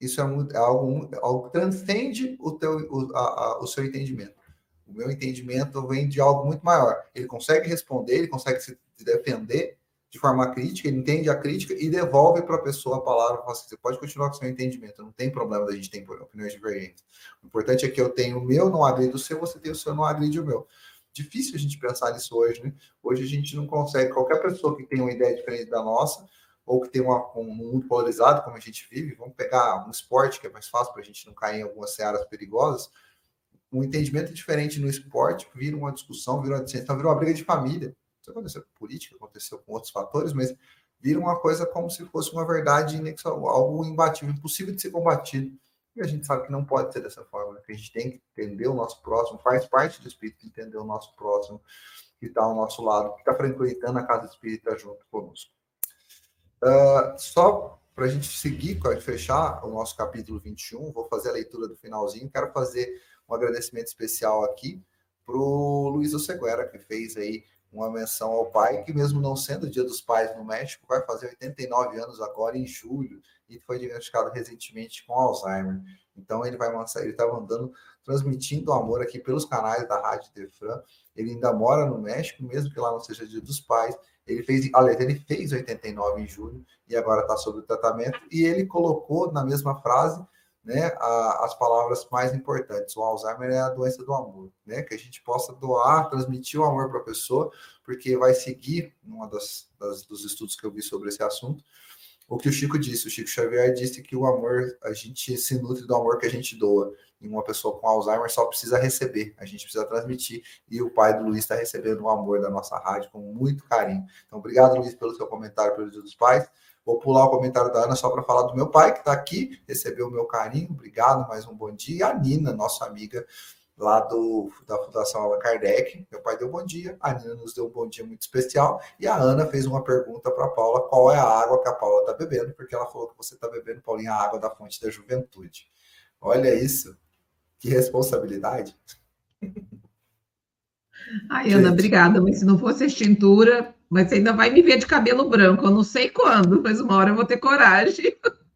isso é, muito, é algo, é algo que transcende o, teu, o, a, a, o seu entendimento. O meu entendimento vem de algo muito maior. Ele consegue responder, ele consegue se defender de forma crítica, ele entende a crítica e devolve para a pessoa a palavra. Assim, você pode continuar com seu entendimento, não tem problema da gente ter opiniões diferentes. O importante é que eu tenho o meu, não agride o seu, você tem o seu, não agride o meu. Difícil a gente pensar nisso hoje, né? Hoje a gente não consegue, qualquer pessoa que tem uma ideia diferente da nossa, ou que tem uma, um mundo polarizado, como a gente vive, vamos pegar um esporte que é mais fácil para a gente não cair em algumas searas perigosas, um entendimento diferente no esporte vira uma discussão, vira uma discussão, vira uma briga de família. Isso aconteceu com política, aconteceu com outros fatores, mas vira uma coisa como se fosse uma verdade algo imbatível, impossível de ser combatido. E a gente sabe que não pode ser dessa forma, né? que a gente tem que entender o nosso próximo, faz parte do espírito entender o nosso próximo, que está ao nosso lado, que está frequentando a casa espírita junto conosco. Uh, só para a gente seguir, fechar o nosso capítulo 21, vou fazer a leitura do finalzinho. Quero fazer um agradecimento especial aqui para o Luiz Oseguera, que fez aí uma menção ao pai, que mesmo não sendo Dia dos Pais no México, vai fazer 89 anos agora em julho e foi diagnosticado recentemente com Alzheimer. Então ele vai ele estava andando transmitindo amor aqui pelos canais da Rádio Defran. Ele ainda mora no México, mesmo que lá não seja Dia dos Pais, ele fez, aliás, ele fez 89 em julho e agora está sob tratamento. E ele colocou na mesma frase né, a, as palavras mais importantes. O Alzheimer é a doença do amor, né? Que a gente possa doar, transmitir o amor para a pessoa, porque vai seguir, numa das, das, dos estudos que eu vi sobre esse assunto, o que o Chico disse. O Chico Xavier disse que o amor, a gente se nutre do amor que a gente doa e uma pessoa com Alzheimer só precisa receber, a gente precisa transmitir. E o pai do Luiz está recebendo o amor da nossa rádio com muito carinho. Então, obrigado, Luiz, pelo seu comentário pelo Dia dos Pais. Vou pular o comentário da Ana só para falar do meu pai, que está aqui, recebeu o meu carinho. Obrigado, mais um bom dia. E a Nina, nossa amiga lá do, da Fundação Allan Kardec. Meu pai deu bom dia, a Nina nos deu um bom dia muito especial. E a Ana fez uma pergunta para a Paula: qual é a água que a Paula está bebendo? Porque ela falou que você está bebendo, Paulinha, a água da fonte da juventude. Olha isso. Que responsabilidade.
Ai, Ana, obrigada. Mas se não fosse extintura, mas você ainda vai me ver de cabelo branco. Eu não sei quando, mas uma hora eu vou ter coragem.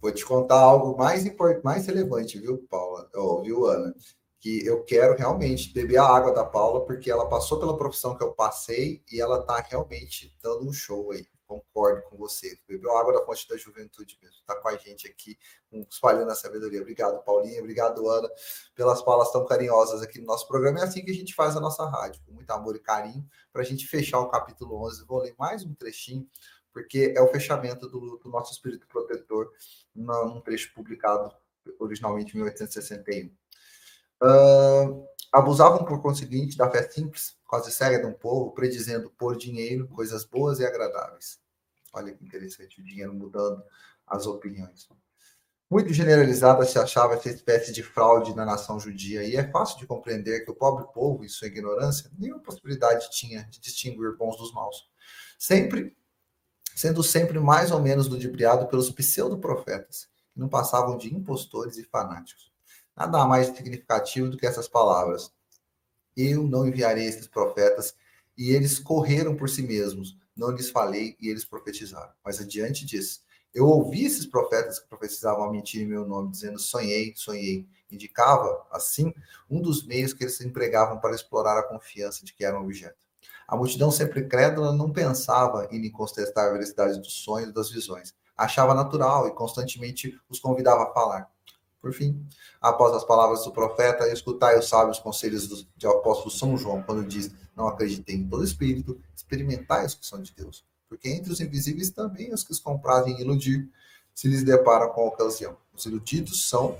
Vou te contar algo mais importante, mais relevante, viu, Paula? Oh, viu, Ana? Que eu quero realmente beber a água da Paula, porque ela passou pela profissão que eu passei e ela está realmente dando um show aí concordo com você. Bebeu água da fonte da juventude mesmo. Está com a gente aqui, espalhando a sabedoria. Obrigado, Paulinha. Obrigado, Ana, pelas palavras tão carinhosas aqui no nosso programa. É assim que a gente faz a nossa rádio, com muito amor e carinho, para a gente fechar o capítulo 11. Vou ler mais um trechinho, porque é o fechamento do, do nosso espírito protetor num trecho publicado originalmente em 1861. Uh, abusavam, por conseguinte, da fé simples, quase cega de um povo, predizendo por dinheiro coisas boas e agradáveis. Olha que interessante, o dinheiro mudando as opiniões. Muito generalizada se achava essa espécie de fraude na nação judia, e é fácil de compreender que o pobre povo, em sua ignorância, nenhuma possibilidade tinha de distinguir bons dos maus. Sempre, sendo sempre mais ou menos ludibriado pelos pseudo-profetas, que não passavam de impostores e fanáticos. Nada mais significativo do que essas palavras. Eu não enviarei esses profetas, e eles correram por si mesmos. Não lhes falei, e eles profetizaram. Mas adiante disso, eu ouvi esses profetas que profetizavam a mentir em meu nome, dizendo sonhei, sonhei. Indicava, assim, um dos meios que eles empregavam para explorar a confiança de que era um objeto. A multidão sempre crédula não pensava em contestar a veracidade dos sonhos e das visões. Achava natural e constantemente os convidava a falar. Por fim, após as palavras do profeta, escutai os sábios conselhos do, de apóstolo São João, quando diz: Não acreditei em todo espírito, experimentai os que são de Deus. Porque entre os invisíveis também os que os comprazem iludir se lhes deparam com a ocasião. Os iludidos são,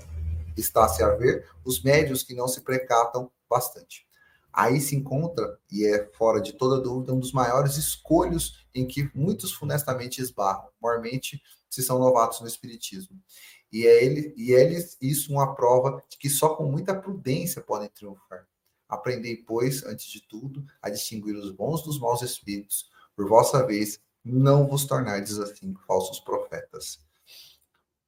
está-se a ver, os médios que não se precatam bastante. Aí se encontra, e é fora de toda dúvida, um dos maiores escolhos em que muitos funestamente esbarram, mormente se são novatos no Espiritismo. E é ele, e eles isso uma prova de que só com muita prudência podem triunfar. Aprendei, pois, antes de tudo, a distinguir os bons dos maus espíritos. Por vossa vez, não vos tornardes assim falsos profetas.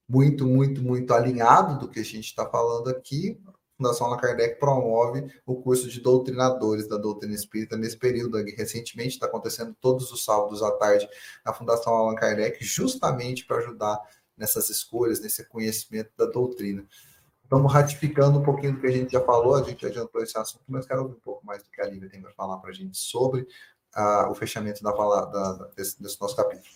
Muito, muito, muito alinhado do que a gente está falando aqui. A Fundação Allan Kardec promove o curso de doutrinadores da doutrina espírita nesse período. Recentemente está acontecendo todos os sábados à tarde na Fundação Allan Kardec, justamente para ajudar nessas escolhas, nesse conhecimento da doutrina. Estamos ratificando um pouquinho do que a gente já falou, a gente adiantou esse assunto, mas quero ouvir um pouco mais do que a Lívia tem para falar para a gente sobre uh, o fechamento da, da, desse, desse nosso capítulo.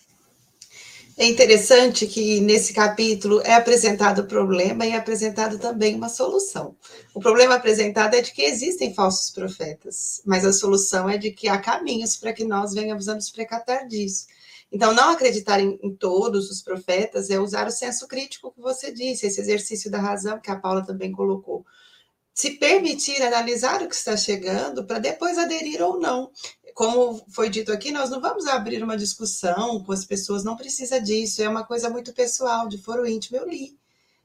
É interessante que nesse capítulo é apresentado o problema e é apresentado também uma solução. O problema apresentado é de que existem falsos profetas, mas a solução é de que há caminhos para que nós venhamos a nos precatar disso. Então, não acreditar em, em, todos os profetas é usar o senso crítico que você disse, esse exercício da razão que a Paula também colocou. Se permitir analisar o que está chegando para depois aderir ou não. Como foi dito aqui, nós não vamos abrir uma discussão com as pessoas, não precisa disso, é uma coisa muito pessoal, de foro íntimo. Eu li,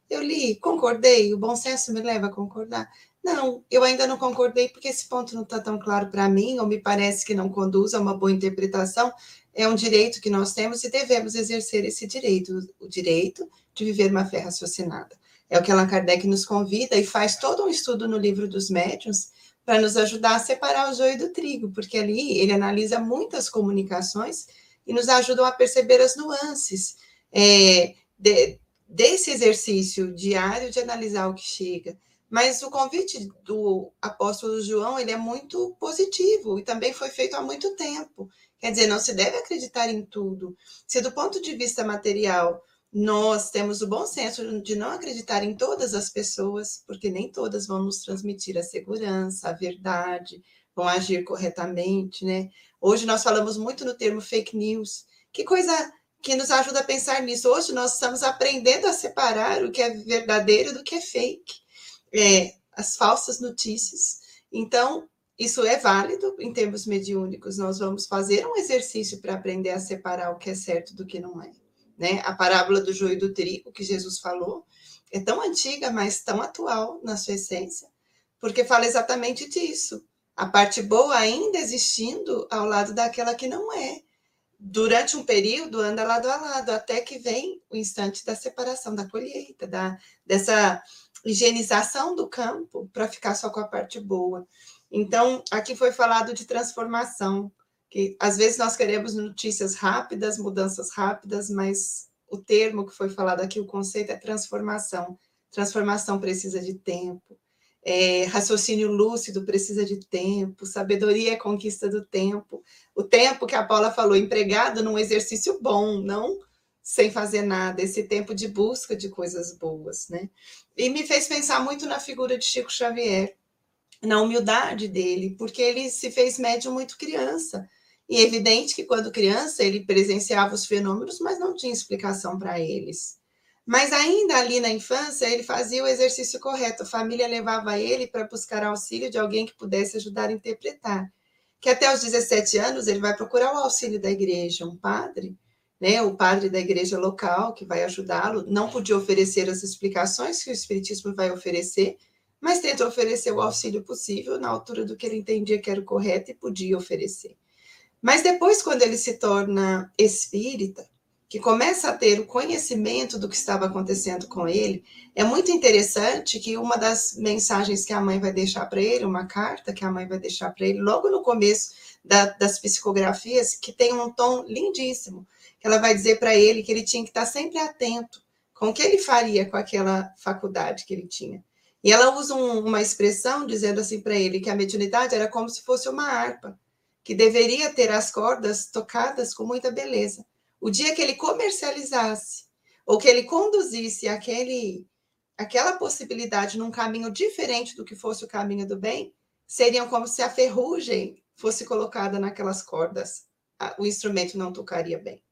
eu li, concordei, o bom senso me leva a concordar. Não, eu ainda não concordei porque esse ponto não está tão claro para mim, ou me parece que não conduz a uma boa interpretação é um direito que nós temos e devemos exercer esse direito, o direito de viver uma fé raciocinada. É o que Allan Kardec nos convida e faz todo um estudo no livro dos médiuns para nos ajudar a separar o joio do trigo, porque ali ele analisa muitas comunicações e nos ajudam a perceber as nuances é, de, desse exercício diário de analisar o que chega. Mas o convite do apóstolo João ele é muito positivo e também foi feito há muito tempo. Quer dizer, não se deve acreditar em tudo. Se do ponto de vista material nós temos o bom senso de não acreditar em todas as pessoas, porque nem todas vão nos transmitir a segurança, a verdade, vão agir corretamente, né? Hoje nós falamos muito no termo fake news. Que coisa que nos ajuda a pensar nisso. Hoje nós estamos aprendendo a separar o que é verdadeiro do que é fake, é, as falsas notícias. Então, isso é válido em termos mediúnicos. Nós vamos fazer um exercício para aprender a separar o que é certo do que não é. Né? A parábola do joio e do trigo que Jesus falou é tão antiga, mas tão atual na sua essência, porque fala exatamente disso. A parte boa ainda existindo ao lado daquela que não é. Durante um período anda lado a lado, até que vem o instante da separação, da colheita, da, dessa higienização do campo para ficar só com a parte boa. Então, aqui foi falado de transformação, que às vezes nós queremos notícias rápidas, mudanças rápidas, mas o termo que foi falado aqui, o conceito é transformação. Transformação precisa de tempo. É, raciocínio lúcido precisa de tempo, sabedoria é conquista do tempo. O tempo que a Paula falou, empregado num exercício bom, não sem fazer nada, esse tempo de busca de coisas boas, né? E me fez pensar muito na figura de Chico Xavier, na humildade dele, porque ele se fez médium muito criança. E é evidente que quando criança ele presenciava os fenômenos, mas não tinha explicação para eles. Mas ainda ali na infância ele fazia o exercício correto. A família levava ele para buscar auxílio de alguém que pudesse ajudar a interpretar. Que até os 17 anos ele vai procurar o auxílio da igreja, um padre, né, o padre da igreja local que vai ajudá-lo. Não podia oferecer as explicações que o espiritismo vai oferecer, mas tenta oferecer o auxílio possível na altura do que ele entendia que era o correto e podia oferecer. Mas depois, quando ele se torna espírita, que começa a ter o conhecimento do que estava acontecendo com ele, é muito interessante que uma das mensagens que a mãe vai deixar para ele, uma carta que a mãe vai deixar para ele, logo no começo da, das psicografias, que tem um tom lindíssimo, que ela vai dizer para ele que ele tinha que estar sempre atento com o que ele faria com aquela faculdade que ele tinha. E ela usa um, uma expressão dizendo assim para ele que a mediunidade era como se fosse uma harpa, que deveria ter as cordas tocadas com muita beleza. O dia que ele comercializasse ou que ele conduzisse aquele aquela possibilidade num caminho diferente do que fosse o caminho do bem, seriam como se a ferrugem fosse colocada naquelas cordas. O instrumento não tocaria bem.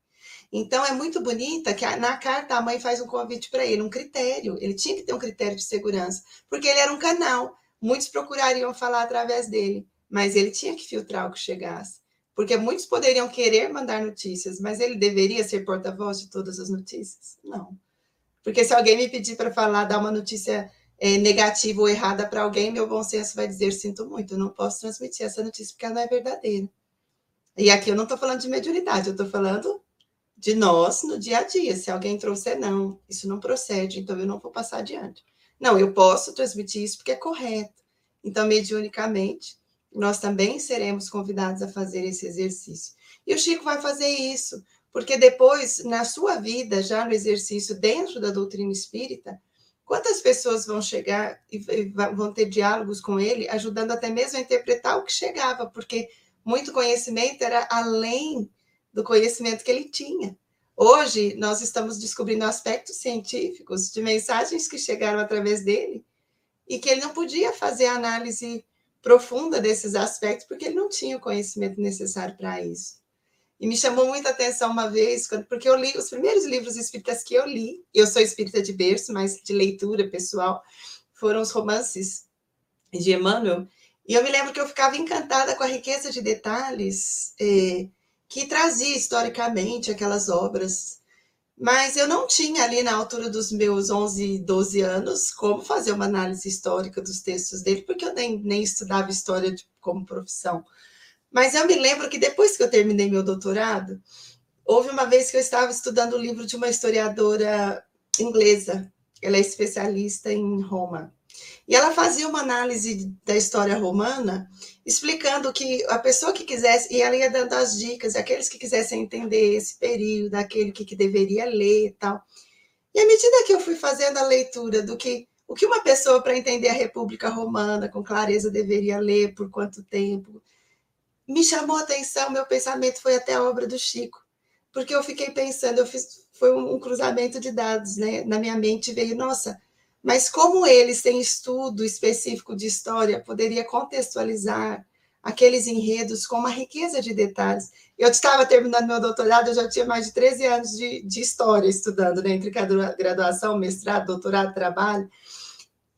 Então é muito bonita que na carta a mãe faz um convite para ele, um critério. Ele tinha que ter um critério de segurança, porque ele era um canal. Muitos procurariam falar através dele, mas ele tinha que filtrar o que chegasse. Porque muitos poderiam querer mandar notícias, mas ele deveria ser porta-voz de todas as notícias? Não. Porque se alguém me pedir para falar, dar uma notícia é, negativa ou errada para alguém, meu bom senso vai dizer: sinto muito, eu não posso transmitir essa notícia porque ela não é verdadeira. E aqui eu não estou falando de mediunidade, eu estou falando de nós no dia a dia. Se alguém trouxer, não, isso não procede, então eu não vou passar adiante. Não, eu posso transmitir isso porque é correto. Então, mediunicamente, nós também seremos convidados a fazer esse exercício. E o Chico vai fazer isso, porque depois, na sua vida, já no exercício dentro da doutrina espírita, quantas pessoas vão chegar e vão ter diálogos com ele, ajudando até mesmo a interpretar o que chegava, porque muito conhecimento era além do conhecimento que ele tinha. Hoje, nós estamos descobrindo aspectos científicos de mensagens que chegaram através dele e que ele não podia fazer análise profunda desses aspectos, porque ele não tinha o conhecimento necessário para isso. E me chamou muita atenção uma vez, porque eu li os primeiros livros espíritas que eu li, eu sou espírita de berço, mas de leitura pessoal, foram os romances de Emmanuel, e eu me lembro que eu ficava encantada com a riqueza de detalhes eh, que trazia historicamente aquelas obras mas eu não tinha ali na altura dos meus 11, 12 anos como fazer uma análise histórica dos textos dele, porque eu nem, nem estudava história de, como profissão. Mas eu me lembro que depois que eu terminei meu doutorado, houve uma vez que eu estava estudando o livro de uma historiadora inglesa, ela é especialista em Roma. E ela fazia uma análise da história romana, explicando que a pessoa que quisesse, e ela ia dando as dicas, aqueles que quisessem entender esse período, aquele que, que deveria ler e tal. E à medida que eu fui fazendo a leitura do que o que uma pessoa para entender a República Romana com clareza deveria ler, por quanto tempo, me chamou a atenção, meu pensamento foi até a obra do Chico, porque eu fiquei pensando, eu fiz, foi um cruzamento de dados, né? Na minha mente veio, nossa, mas como eles têm estudo específico de história, poderia contextualizar aqueles enredos com uma riqueza de detalhes. Eu estava terminando meu doutorado, eu já tinha mais de 13 anos de, de história estudando, né, entre graduação, mestrado, doutorado, trabalho.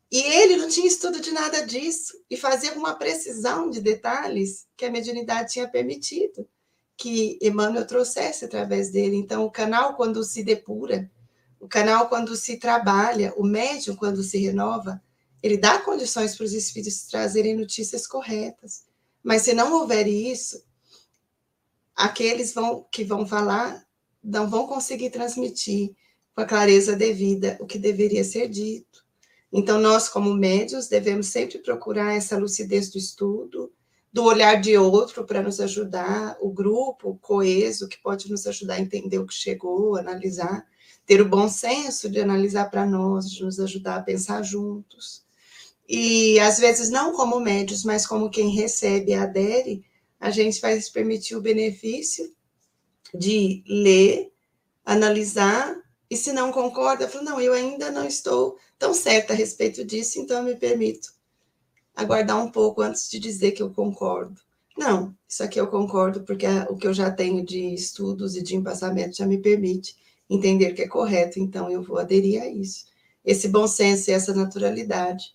E ele não tinha estudo de nada disso e fazia uma precisão de detalhes que a mediunidade tinha permitido que Emmanuel trouxesse através dele. Então, o canal, quando se depura, o canal, quando se trabalha, o médium, quando se renova, ele dá condições para os espíritos trazerem notícias corretas. Mas se não houver isso, aqueles vão, que vão falar não vão conseguir transmitir com a clareza devida o que deveria ser dito. Então, nós, como médios, devemos sempre procurar essa lucidez do estudo, do olhar de outro para nos ajudar, o grupo coeso que pode nos ajudar a entender o que chegou, analisar ter o bom senso de analisar para nós, de nos ajudar a pensar juntos. E às vezes não como médios, mas como quem recebe e adere, a gente vai se permitir o benefício de ler, analisar, e se não concorda, fala, não, eu ainda não estou tão certa a respeito disso, então eu me permito aguardar um pouco antes de dizer que eu concordo. Não, isso aqui eu concordo porque o que eu já tenho de estudos e de embasamento já me permite entender que é correto, então eu vou aderir a isso. Esse bom senso e essa naturalidade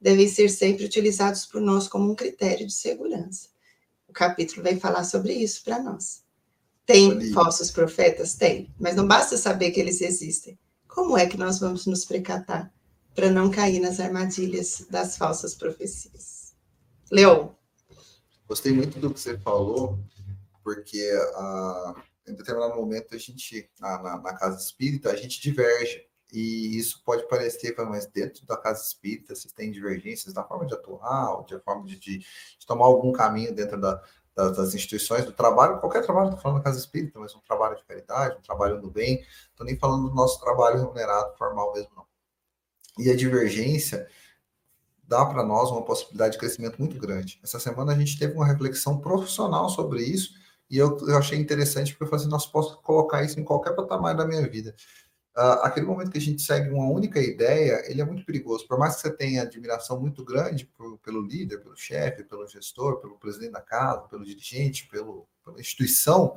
devem ser sempre utilizados por nós como um critério de segurança. O capítulo vem falar sobre isso para nós. Tem falsos profetas? Tem, mas não basta saber que eles existem. Como é que nós vamos nos precatar para não cair nas armadilhas das falsas profecias? Leon.
Gostei muito do que você falou, porque a em determinado momento a gente, na, na, na, casa espírita, a gente diverge. E isso pode parecer, mas dentro da casa espírita, vocês têm divergências na forma de atuar, ou de forma de, de, de tomar algum caminho dentro da, da, das instituições do trabalho, qualquer trabalho, estou falando da casa espírita, mas um trabalho de caridade, um trabalho no bem, estou nem falando do nosso trabalho remunerado, formal mesmo, não. E a divergência dá para nós uma possibilidade de crescimento muito grande. Essa semana a gente teve uma reflexão profissional sobre isso, e eu, eu achei interessante porque eu falei assim, nós posso colocar isso em qualquer patamar da minha vida. uh, aquele momento que a gente segue uma única ideia, ele é muito perigoso. Por mais que você tenha admiração muito grande por, pelo líder, pelo chefe, pelo gestor, pelo presidente da casa, pelo dirigente, pelo, pela instituição,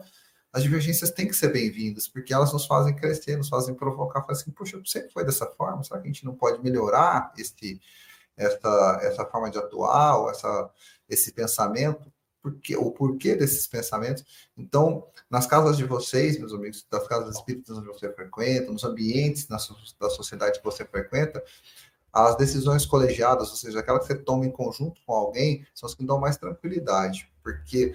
as divergências têm que ser bem-vindas, porque elas nos fazem crescer, nos fazem provocar, falar assim, poxa, sempre foi dessa forma, será que a gente não pode melhorar este, essa, essa forma de atuar, ou essa, esse pensamento? Porque, o porquê desses pensamentos. Então, nas casas de vocês, meus amigos, das casas espíritas onde você frequenta, nos ambientes na, da sociedade que você frequenta, as decisões colegiadas, ou seja, aquelas que você toma em conjunto com alguém, são as que dão mais tranquilidade, porque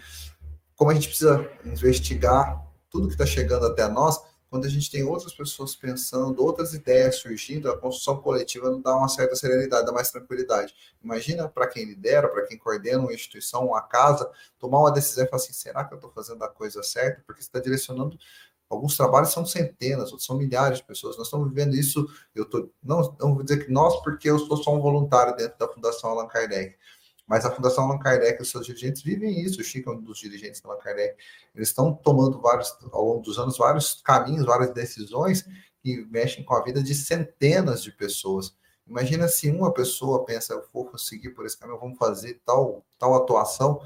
como a gente precisa investigar tudo que está chegando até nós, quando a gente tem outras pessoas pensando, outras ideias surgindo, a construção coletiva não dá uma certa serenidade, dá mais tranquilidade. Imagina para quem lidera, para quem coordena uma instituição, uma casa, tomar uma decisão e falar assim: será que eu estou fazendo a coisa certa? Porque você está direcionando. Alguns trabalhos são centenas, outros são milhares de pessoas. Nós estamos vivendo isso. Eu tô, não, não vou dizer que nós, porque eu sou só um voluntário dentro da Fundação Allan Kardec mas a Fundação Allan Kardec e os seus dirigentes vivem isso. O Chico é um dos dirigentes da Allan Kardec. Eles estão tomando vários, ao longo dos anos, vários caminhos, várias decisões que mexem com a vida de centenas de pessoas. Imagina se uma pessoa pensa, eu vou seguir por esse caminho, vamos fazer tal, tal atuação.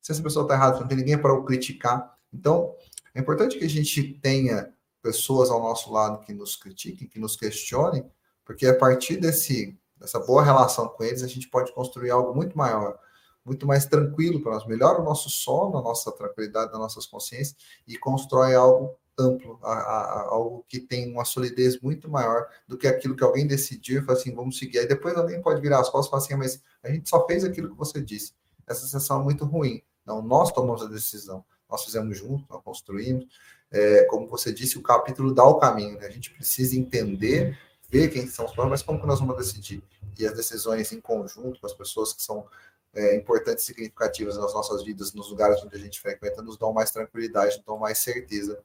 Se essa pessoa está errada, não tem ninguém para o criticar. Então, é importante que a gente tenha pessoas ao nosso lado que nos critiquem, que nos questionem, porque a partir desse dessa boa relação com eles, a gente pode construir algo muito maior, muito mais tranquilo para nós, melhora o nosso sono, a nossa tranquilidade das nossas consciências e constrói algo amplo, a, a, algo que tem uma solidez muito maior do que aquilo que alguém decidiu e fala assim, vamos seguir. Aí depois alguém pode virar as costas e falar assim, mas a gente só fez aquilo que você disse. Essa sensação é muito ruim. Não, nós tomamos a decisão, nós fizemos juntos, nós construímos. É, como você disse, o capítulo dá o caminho, né? a gente precisa entender ver quem são os problemas, mas como que nós vamos decidir? E as decisões em conjunto com as pessoas que são é, importantes e significativas nas nossas vidas, nos lugares onde a gente frequenta, nos dão mais tranquilidade, nos dão mais certeza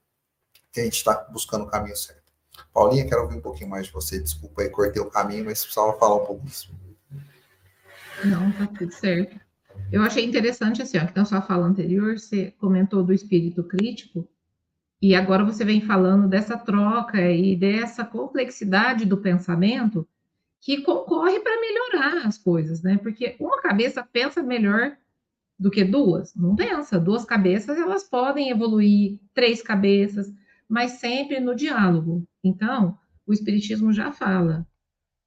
que a gente está buscando o caminho certo. Paulinha, quero ouvir um pouquinho mais de você. Desculpa aí, cortei o caminho, mas precisava falar um pouco disso.
Não, tá tudo certo. Eu achei interessante, assim, ó, que na sua fala anterior, você comentou do espírito crítico, e agora você vem falando dessa troca e dessa complexidade do pensamento que concorre para melhorar as coisas, né? Porque uma cabeça pensa melhor do que duas, não pensa. Duas cabeças elas podem evoluir, três cabeças, mas sempre no diálogo. Então, o Espiritismo já fala: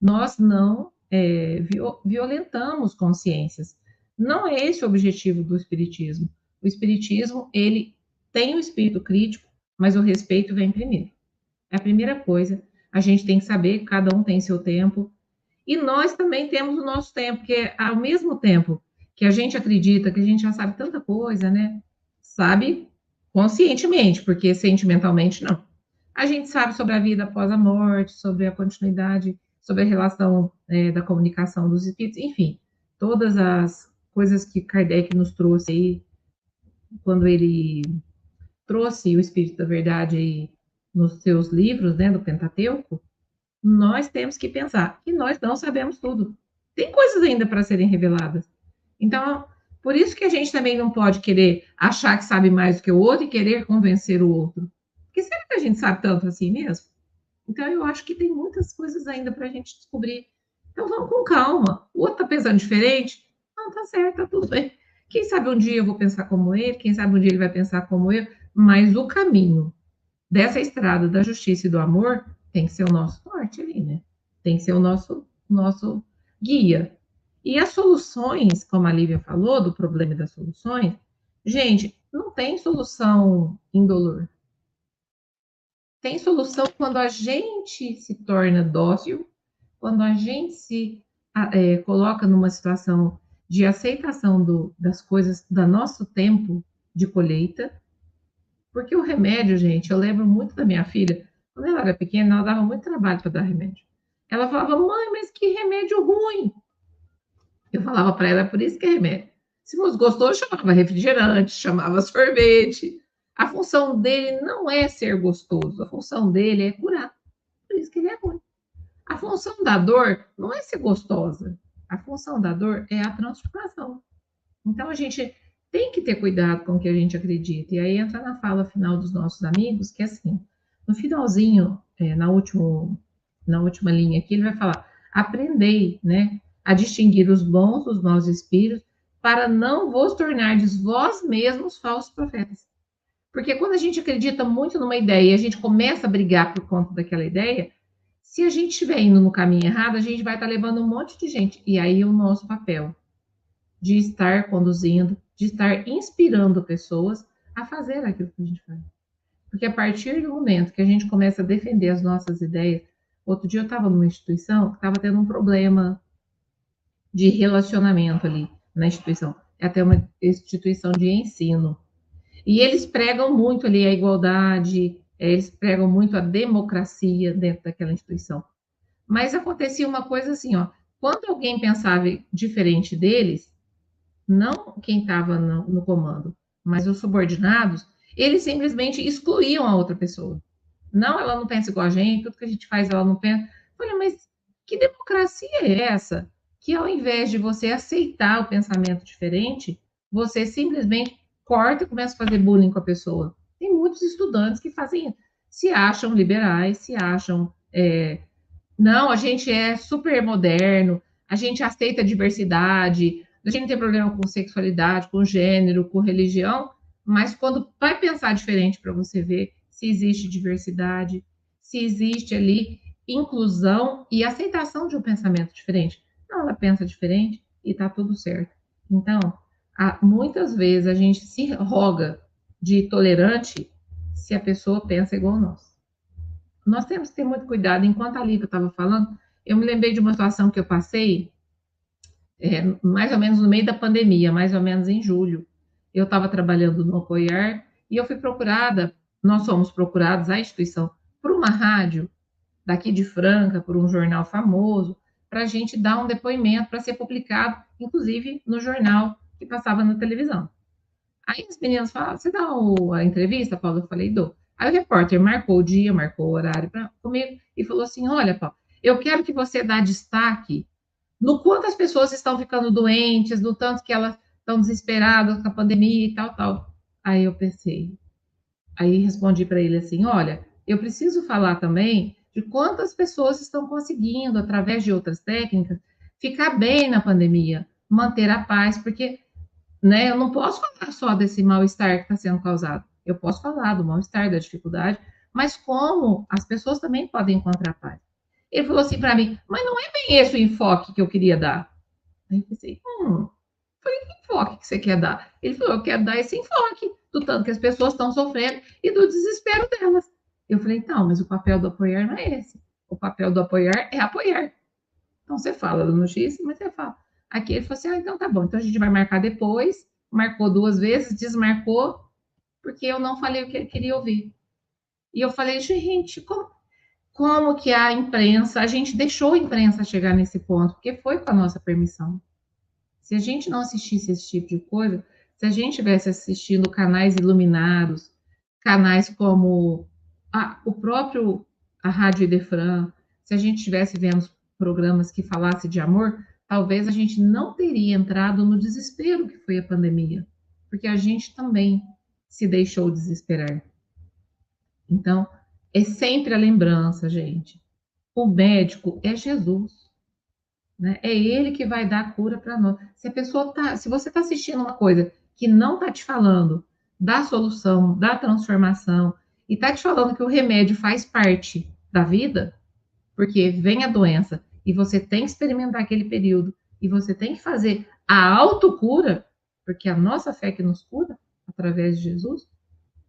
nós não é, violentamos consciências. Não é esse o objetivo do Espiritismo. O Espiritismo ele tem o espírito crítico mas o respeito vem primeiro. É a primeira coisa. A gente tem que saber que cada um tem seu tempo. E nós também temos o nosso tempo, porque ao mesmo tempo que a gente acredita que a gente já sabe tanta coisa, né? Sabe conscientemente, porque sentimentalmente não. A gente sabe sobre a vida após a morte, sobre a continuidade, sobre a relação é, da comunicação dos espíritos, enfim, todas as coisas que Kardec nos trouxe aí quando ele trouxe o Espírito da Verdade aí nos seus livros, né, do Pentateuco, nós temos que pensar que nós não sabemos tudo. Tem coisas ainda para serem reveladas. Então, por isso que a gente também não pode querer achar que sabe mais do que o outro e querer convencer o outro. Porque será que a gente sabe tanto assim mesmo? Então, eu acho que tem muitas coisas ainda para a gente descobrir. Então, vamos com calma. O outro está pensando diferente? Não, tá certo, tá tudo bem. Quem sabe um dia eu vou pensar como ele, quem sabe um dia ele vai pensar como eu mas o caminho dessa estrada da justiça e do amor tem que ser o nosso norte ali, né? Tem que ser o nosso, nosso guia. E as soluções, como a Lívia falou, do problema das soluções, gente, não tem solução indolor. Tem solução quando a gente se torna dócil, quando a gente se é, coloca numa situação de aceitação do, das coisas do nosso tempo de colheita, porque o remédio, gente, eu lembro muito da minha filha, quando ela era pequena, ela dava muito trabalho para dar remédio. Ela falava, mãe, mas que remédio ruim. Eu falava para ela, é por isso que é remédio. Se fosse gostoso, chamava refrigerante, chamava sorvete. A função dele não é ser gostoso, a função dele é curar. Por isso que ele é ruim. A função da dor não é ser gostosa. A função da dor é a transformação. Então, a gente tem que ter cuidado com o que a gente acredita. E aí entra na fala final dos nossos amigos, que é assim, no finalzinho é, na, último, na última linha aqui, ele vai falar: aprendei, né, a distinguir os bons dos maus espíritos, para não vos tornardes vós mesmos falsos profetas. Porque quando a gente acredita muito numa ideia e a gente começa a brigar por conta daquela ideia, se a gente estiver indo no caminho errado, a gente vai estar levando um monte de gente. E aí o nosso papel de estar conduzindo, de estar inspirando pessoas a fazer aquilo que a gente faz. Porque a partir do momento que a gente começa a defender as nossas ideias, outro dia eu estava numa instituição que estava tendo um problema de relacionamento ali na instituição. É até uma instituição de ensino. E eles pregam muito ali a igualdade, eles pregam muito a democracia dentro daquela instituição. Mas acontecia uma coisa assim, ó, quando alguém pensava diferente deles, não quem estava no, no, comando, mas os subordinados, eles simplesmente excluíam a outra pessoa. Não, ela não pensa igual a gente, tudo que a gente faz ela não pensa. Olha, mas que democracia é essa? Que ao invés de você aceitar o pensamento diferente, você simplesmente corta e começa a fazer bullying com a pessoa. Tem muitos estudantes que fazem, se acham liberais, se acham. É, não, a gente é super moderno, a gente aceita a diversidade, a gente tem problema com sexualidade, com gênero, com religião, mas quando vai pensar diferente para você ver se existe diversidade, se existe ali inclusão e aceitação de um pensamento diferente. Não, ela pensa diferente e está tudo certo. Então, há, muitas vezes a gente se roga de tolerante se a pessoa pensa igual nós. Nós temos que ter muito cuidado. Enquanto a Lívia estava falando, eu me lembrei de uma situação que eu passei é, mais ou menos no meio da pandemia, mais ou menos em julho. Eu estava trabalhando no Apoiar e eu fui procurada, nós fomos procurados, a instituição, por uma rádio daqui de Franca, por um jornal famoso, para a gente dar um depoimento para ser publicado, inclusive no jornal que passava na televisão. Aí as meninas falaram, você dá o, a entrevista, Paulo? Eu falei, dou. Aí o repórter marcou o dia, marcou o horário pra, comigo e falou assim, olha, Paulo, eu quero que você dá destaque no quanto as pessoas estão ficando doentes, no tanto que elas estão desesperadas com a pandemia e tal, tal. Aí eu pensei, aí respondi para ele assim, olha, eu preciso falar também de quantas pessoas estão conseguindo, através de outras técnicas, ficar bem na pandemia, manter a paz, porque né, eu não posso falar só desse mal-estar que está sendo causado. Eu posso falar do mal-estar, da dificuldade, mas como as pessoas também podem encontrar paz. Ele falou assim para mim, mas não é bem esse o enfoque que eu queria dar. Aí eu pensei, hum, foi que enfoque que você quer dar? Ele falou, eu quero dar esse enfoque, do tanto que as pessoas estão sofrendo e do desespero delas. Eu falei, então, mas o papel do apoiar não é esse. O papel do apoiar é apoiar. Então você fala da notícia, mas você fala. Aqui ele falou assim: ah, então tá bom, então a gente vai marcar depois. Marcou duas vezes, desmarcou, porque eu não falei o que ele queria ouvir. E eu falei, gente, como, como que a imprensa, a gente deixou a imprensa chegar nesse ponto, porque foi com a nossa permissão. Se a gente não assistisse esse tipo de coisa, se a gente tivesse assistindo canais iluminados, canais como a, o próprio a Rádio Idefran, se a gente estivesse vendo programas que falassem de amor, talvez a gente não teria entrado no desespero que foi a pandemia, porque a gente também se deixou desesperar. Então, é sempre a lembrança, gente. O médico é Jesus. Né? É ele que vai dar a cura para nós. Se a pessoa tá, se você está assistindo uma coisa que não está te falando da solução, da transformação, e está te falando que o remédio faz parte da vida, porque vem a doença e você tem que experimentar aquele período e você tem que fazer a autocura, porque a nossa fé que nos cura através de Jesus.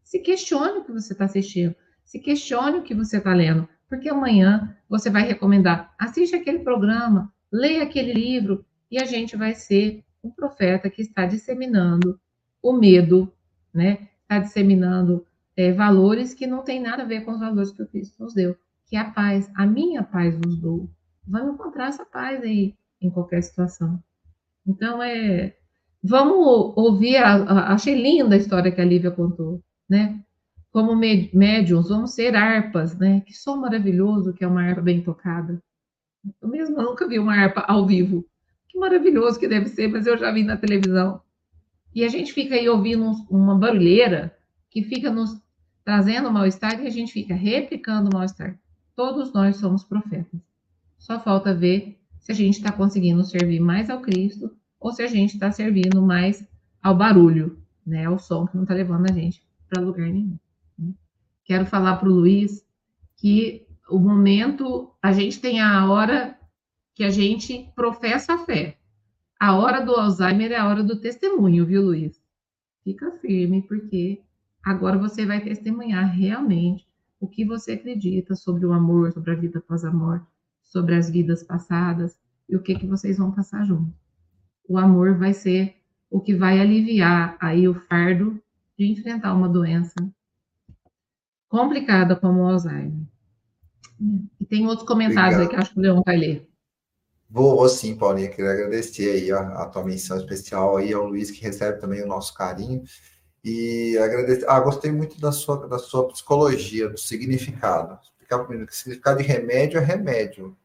Se questione o que você está assistindo, se questione o que você está lendo, porque amanhã você vai recomendar, assiste aquele programa, leia aquele livro e a gente vai ser um profeta que está disseminando o medo, né? Está disseminando é, valores que não tem nada a ver com os valores que o Cristo nos deu, que é a paz. A minha paz vos dou vamos encontrar essa paz aí em qualquer situação. Então, é, vamos ouvir, a, a, achei linda a história que a Lívia contou, né? Como médiums, vamos ser harpas, né? Que som maravilhoso que é uma harpa bem tocada. Eu mesmo nunca vi uma harpa ao vivo. Que maravilhoso que deve ser, mas eu já vi na televisão. E a gente fica aí ouvindo uma barulheira que fica nos trazendo mal-estar e a gente fica replicando mal-estar. todos nós somos profetas. Só falta ver se a gente está conseguindo servir mais ao Cristo ou se a gente está servindo mais ao barulho, né, ao som que não está levando a gente para lugar nenhum. Quero falar para o Luiz que o momento, a gente tem a hora que a gente professa a fé. A hora do Alzheimer é a hora do testemunho, viu, Luiz? Fica firme, porque agora você vai testemunhar realmente o que você acredita sobre o amor, sobre a vida após a morte, sobre as vidas passadas e o que que vocês vão passar junto. O amor vai ser o que vai aliviar aí o fardo de enfrentar uma doença complicada como o Alzheimer. E tem outros comentários Obrigado. aí que acho que o Leão vai ler.
Vou, vou sim, Paulinha, queria agradecer aí a, a tua menção especial aí ao Luiz, que recebe também o nosso carinho. E agradecer. Ah, gostei muito da sua, da sua psicologia, do significado. Explicar para o que significado de remédio é remédio.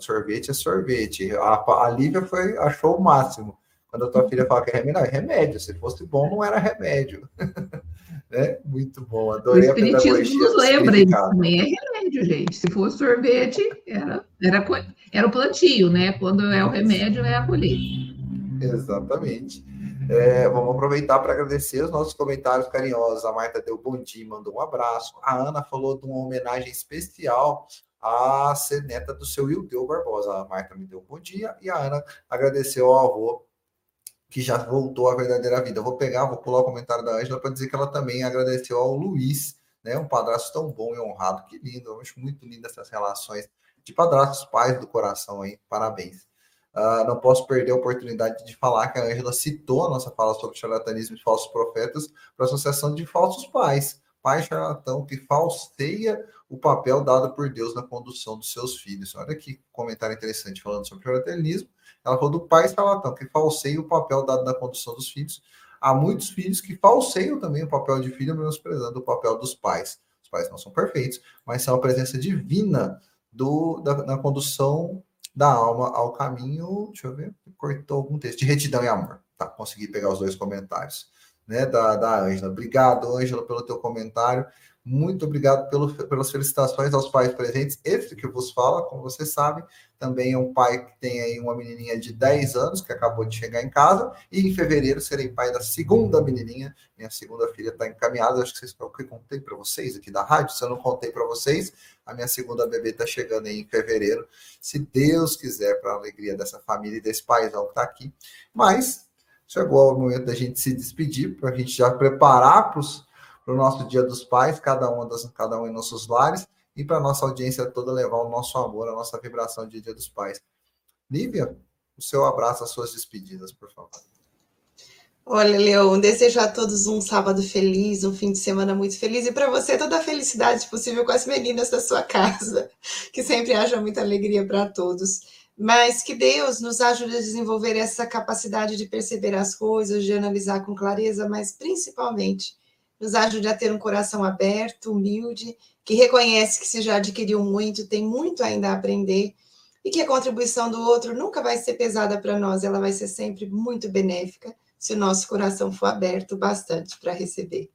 Sorvete é sorvete. A, a Lívia foi, achou o máximo. Quando a tua filha fala que é remédio, não, é remédio. Se fosse bom, não era remédio. né? Muito bom, adorei
o Espiritismo nos lembra isso também, é remédio, gente. Se fosse sorvete, era, era, era o plantio, né? Quando é o remédio, é a colheita.
Exatamente. É, vamos aproveitar para agradecer os nossos comentários carinhosos. A Marta deu bom dia, mandou um abraço. A Ana falou de uma homenagem especial a ser neta do seu Ildeu Barbosa. A Marta me deu um bom dia e a Ana agradeceu ao avô que já voltou à verdadeira vida. Vou pegar, vou pular o comentário da Ângela para dizer que ela também agradeceu ao Luiz, né? Um padrasto tão bom e honrado. Que lindo, eu acho muito lindo essas relações de padrastos, pais do coração aí. Parabéns. Uh, não posso perder a oportunidade de falar que a Ângela citou a nossa fala sobre charlatanismo e falsos profetas para a Associação de Falsos Pais. Pai charlatão que falseia o papel dado por Deus na condução dos seus filhos. Olha que comentário interessante falando sobre charlatanismo. Ela falou do pai charlatão que falseia o papel dado na condução dos filhos. Há muitos filhos que falseiam também o papel de filho, menosprezando o papel dos pais. Os pais não são perfeitos, mas são a presença divina do, da, na condução da alma ao caminho, deixa eu ver, cortou algum texto, de retidão e amor. Tá, consegui pegar os dois comentários, né, da, Ângela. Obrigado, Ângela, pelo teu comentário. Muito obrigado pelo, pelas felicitações aos pais presentes. Esse que vos fala, como vocês sabem, também é um pai que tem aí uma menininha de 10 anos que acabou de chegar em casa e em fevereiro serei pai da segunda menininha. Minha segunda filha está encaminhada. Acho que vocês o que contei para vocês aqui da rádio. Se eu não contei para vocês, a minha segunda bebê está chegando aí em fevereiro. Se Deus quiser, para a alegria dessa família e desse paizão que está aqui. Mas chegou o momento da gente se despedir, para a gente já preparar para o nosso Dia dos Pais, cada, uma das, cada um em nossos lares e para a nossa audiência toda levar o nosso amor, a nossa vibração de Dia dos Pais. Lívia, o seu abraço, as suas despedidas, por favor.
Olha, Leão, desejo a todos um sábado feliz, um fim de semana muito feliz e para você toda a felicidade possível com as meninas da sua casa, que sempre haja muita alegria para todos. Mas que Deus nos ajude a desenvolver essa capacidade de perceber as coisas, de analisar com clareza, mas principalmente nos ajude a ter um coração aberto, humilde que reconhece que se já adquiriu muito, tem muito ainda a aprender e que a contribuição do outro nunca vai ser pesada para nós, ela vai ser sempre muito benéfica se o nosso coração for aberto bastante para receber.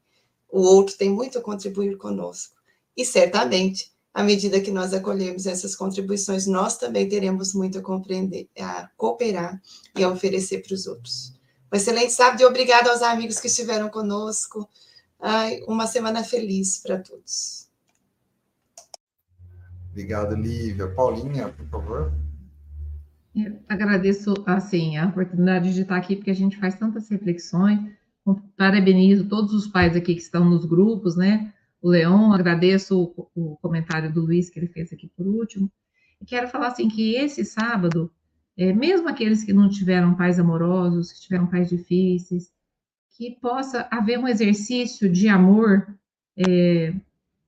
O outro tem muito a contribuir conosco. E certamente, à medida que nós acolhemos essas contribuições, nós também teremos muito a compreender, a cooperar e a oferecer para os outros. Um excelente sábado e obrigado aos amigos que estiveram conosco. Ai, uma semana feliz para todos.
Obrigado, Lívia. Paulinha, por favor.
Eu agradeço assim a oportunidade de estar aqui porque a gente faz tantas reflexões. Parabenizo todos os pais aqui que estão nos grupos, né? O Leon, agradeço o, o comentário do Luiz que ele fez aqui por último. E quero falar assim que esse sábado, é, mesmo aqueles que não tiveram pais amorosos, que tiveram pais difíceis, que possa haver um exercício de amor é,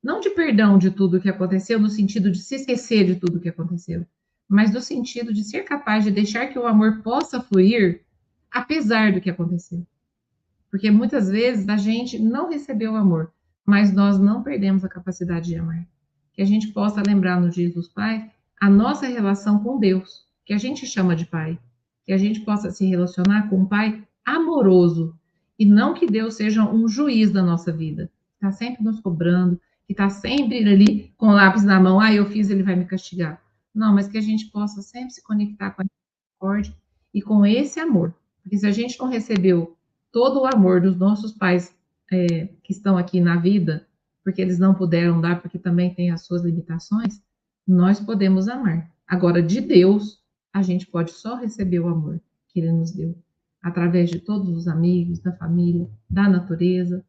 não de perdão de tudo que aconteceu, no sentido de se esquecer de tudo que aconteceu, mas no sentido de ser capaz de deixar que o amor possa fluir apesar do que aconteceu. Porque muitas vezes a gente não recebeu o amor, mas nós não perdemos a capacidade de amar. Que a gente possa lembrar nos dias dos pais a nossa relação com Deus, que a gente chama de pai. Que a gente possa se relacionar com um pai amoroso e não que Deus seja um juiz da nossa vida. Está sempre nos cobrando, que está sempre ali com o lápis na mão, ah, eu fiz, ele vai me castigar. Não, mas que a gente possa sempre se conectar com a misericórdia e com esse amor. Porque se a gente não recebeu todo o amor dos nossos pais é, que estão aqui na vida, porque eles não puderam dar, porque também tem as suas limitações, nós podemos amar. Agora, de Deus, a gente pode só receber o amor que Ele nos deu, através de todos os amigos, da família, da natureza.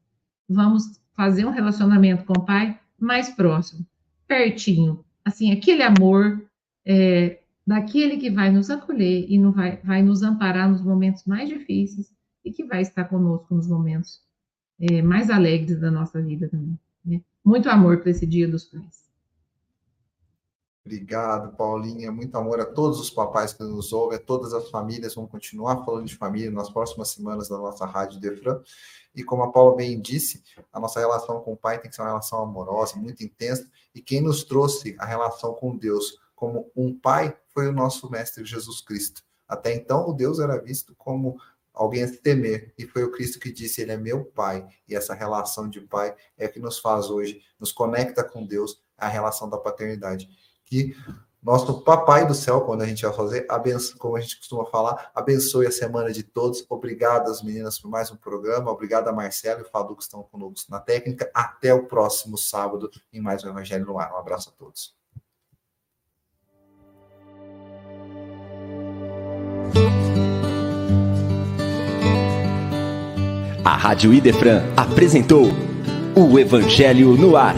Vamos fazer um relacionamento com o Pai mais próximo, pertinho. Assim, aquele amor é, daquele que vai nos acolher e não vai, vai nos amparar nos momentos mais difíceis e que vai estar conosco nos momentos é, mais alegres da nossa vida também. Né? Muito amor para esse Dia dos Pais.
Obrigado, Paulinha. Muito amor a todos os papais que nos ouvem, a todas as famílias. Vamos continuar falando de família nas próximas semanas da nossa Rádio Defran. E como a Paula bem disse, a nossa relação com o pai tem que ser uma relação amorosa, muito intensa. E quem nos trouxe a relação com Deus como um pai foi o nosso Mestre Jesus Cristo. Até então, o Deus era visto como alguém a temer. E foi o Cristo que disse: Ele é meu Pai. E essa relação de Pai é que nos faz hoje, nos conecta com Deus, a relação da paternidade que nosso papai do céu, quando a gente vai fazer, abençoe, como a gente costuma falar, abençoe a semana de todos. Obrigado às meninas por mais um programa. Obrigado a Marcelo e o Fadu que estão conosco na técnica. Até o próximo sábado em mais um Evangelho no Ar. Um abraço a todos.
A Rádio Idefran apresentou o Evangelho no Ar.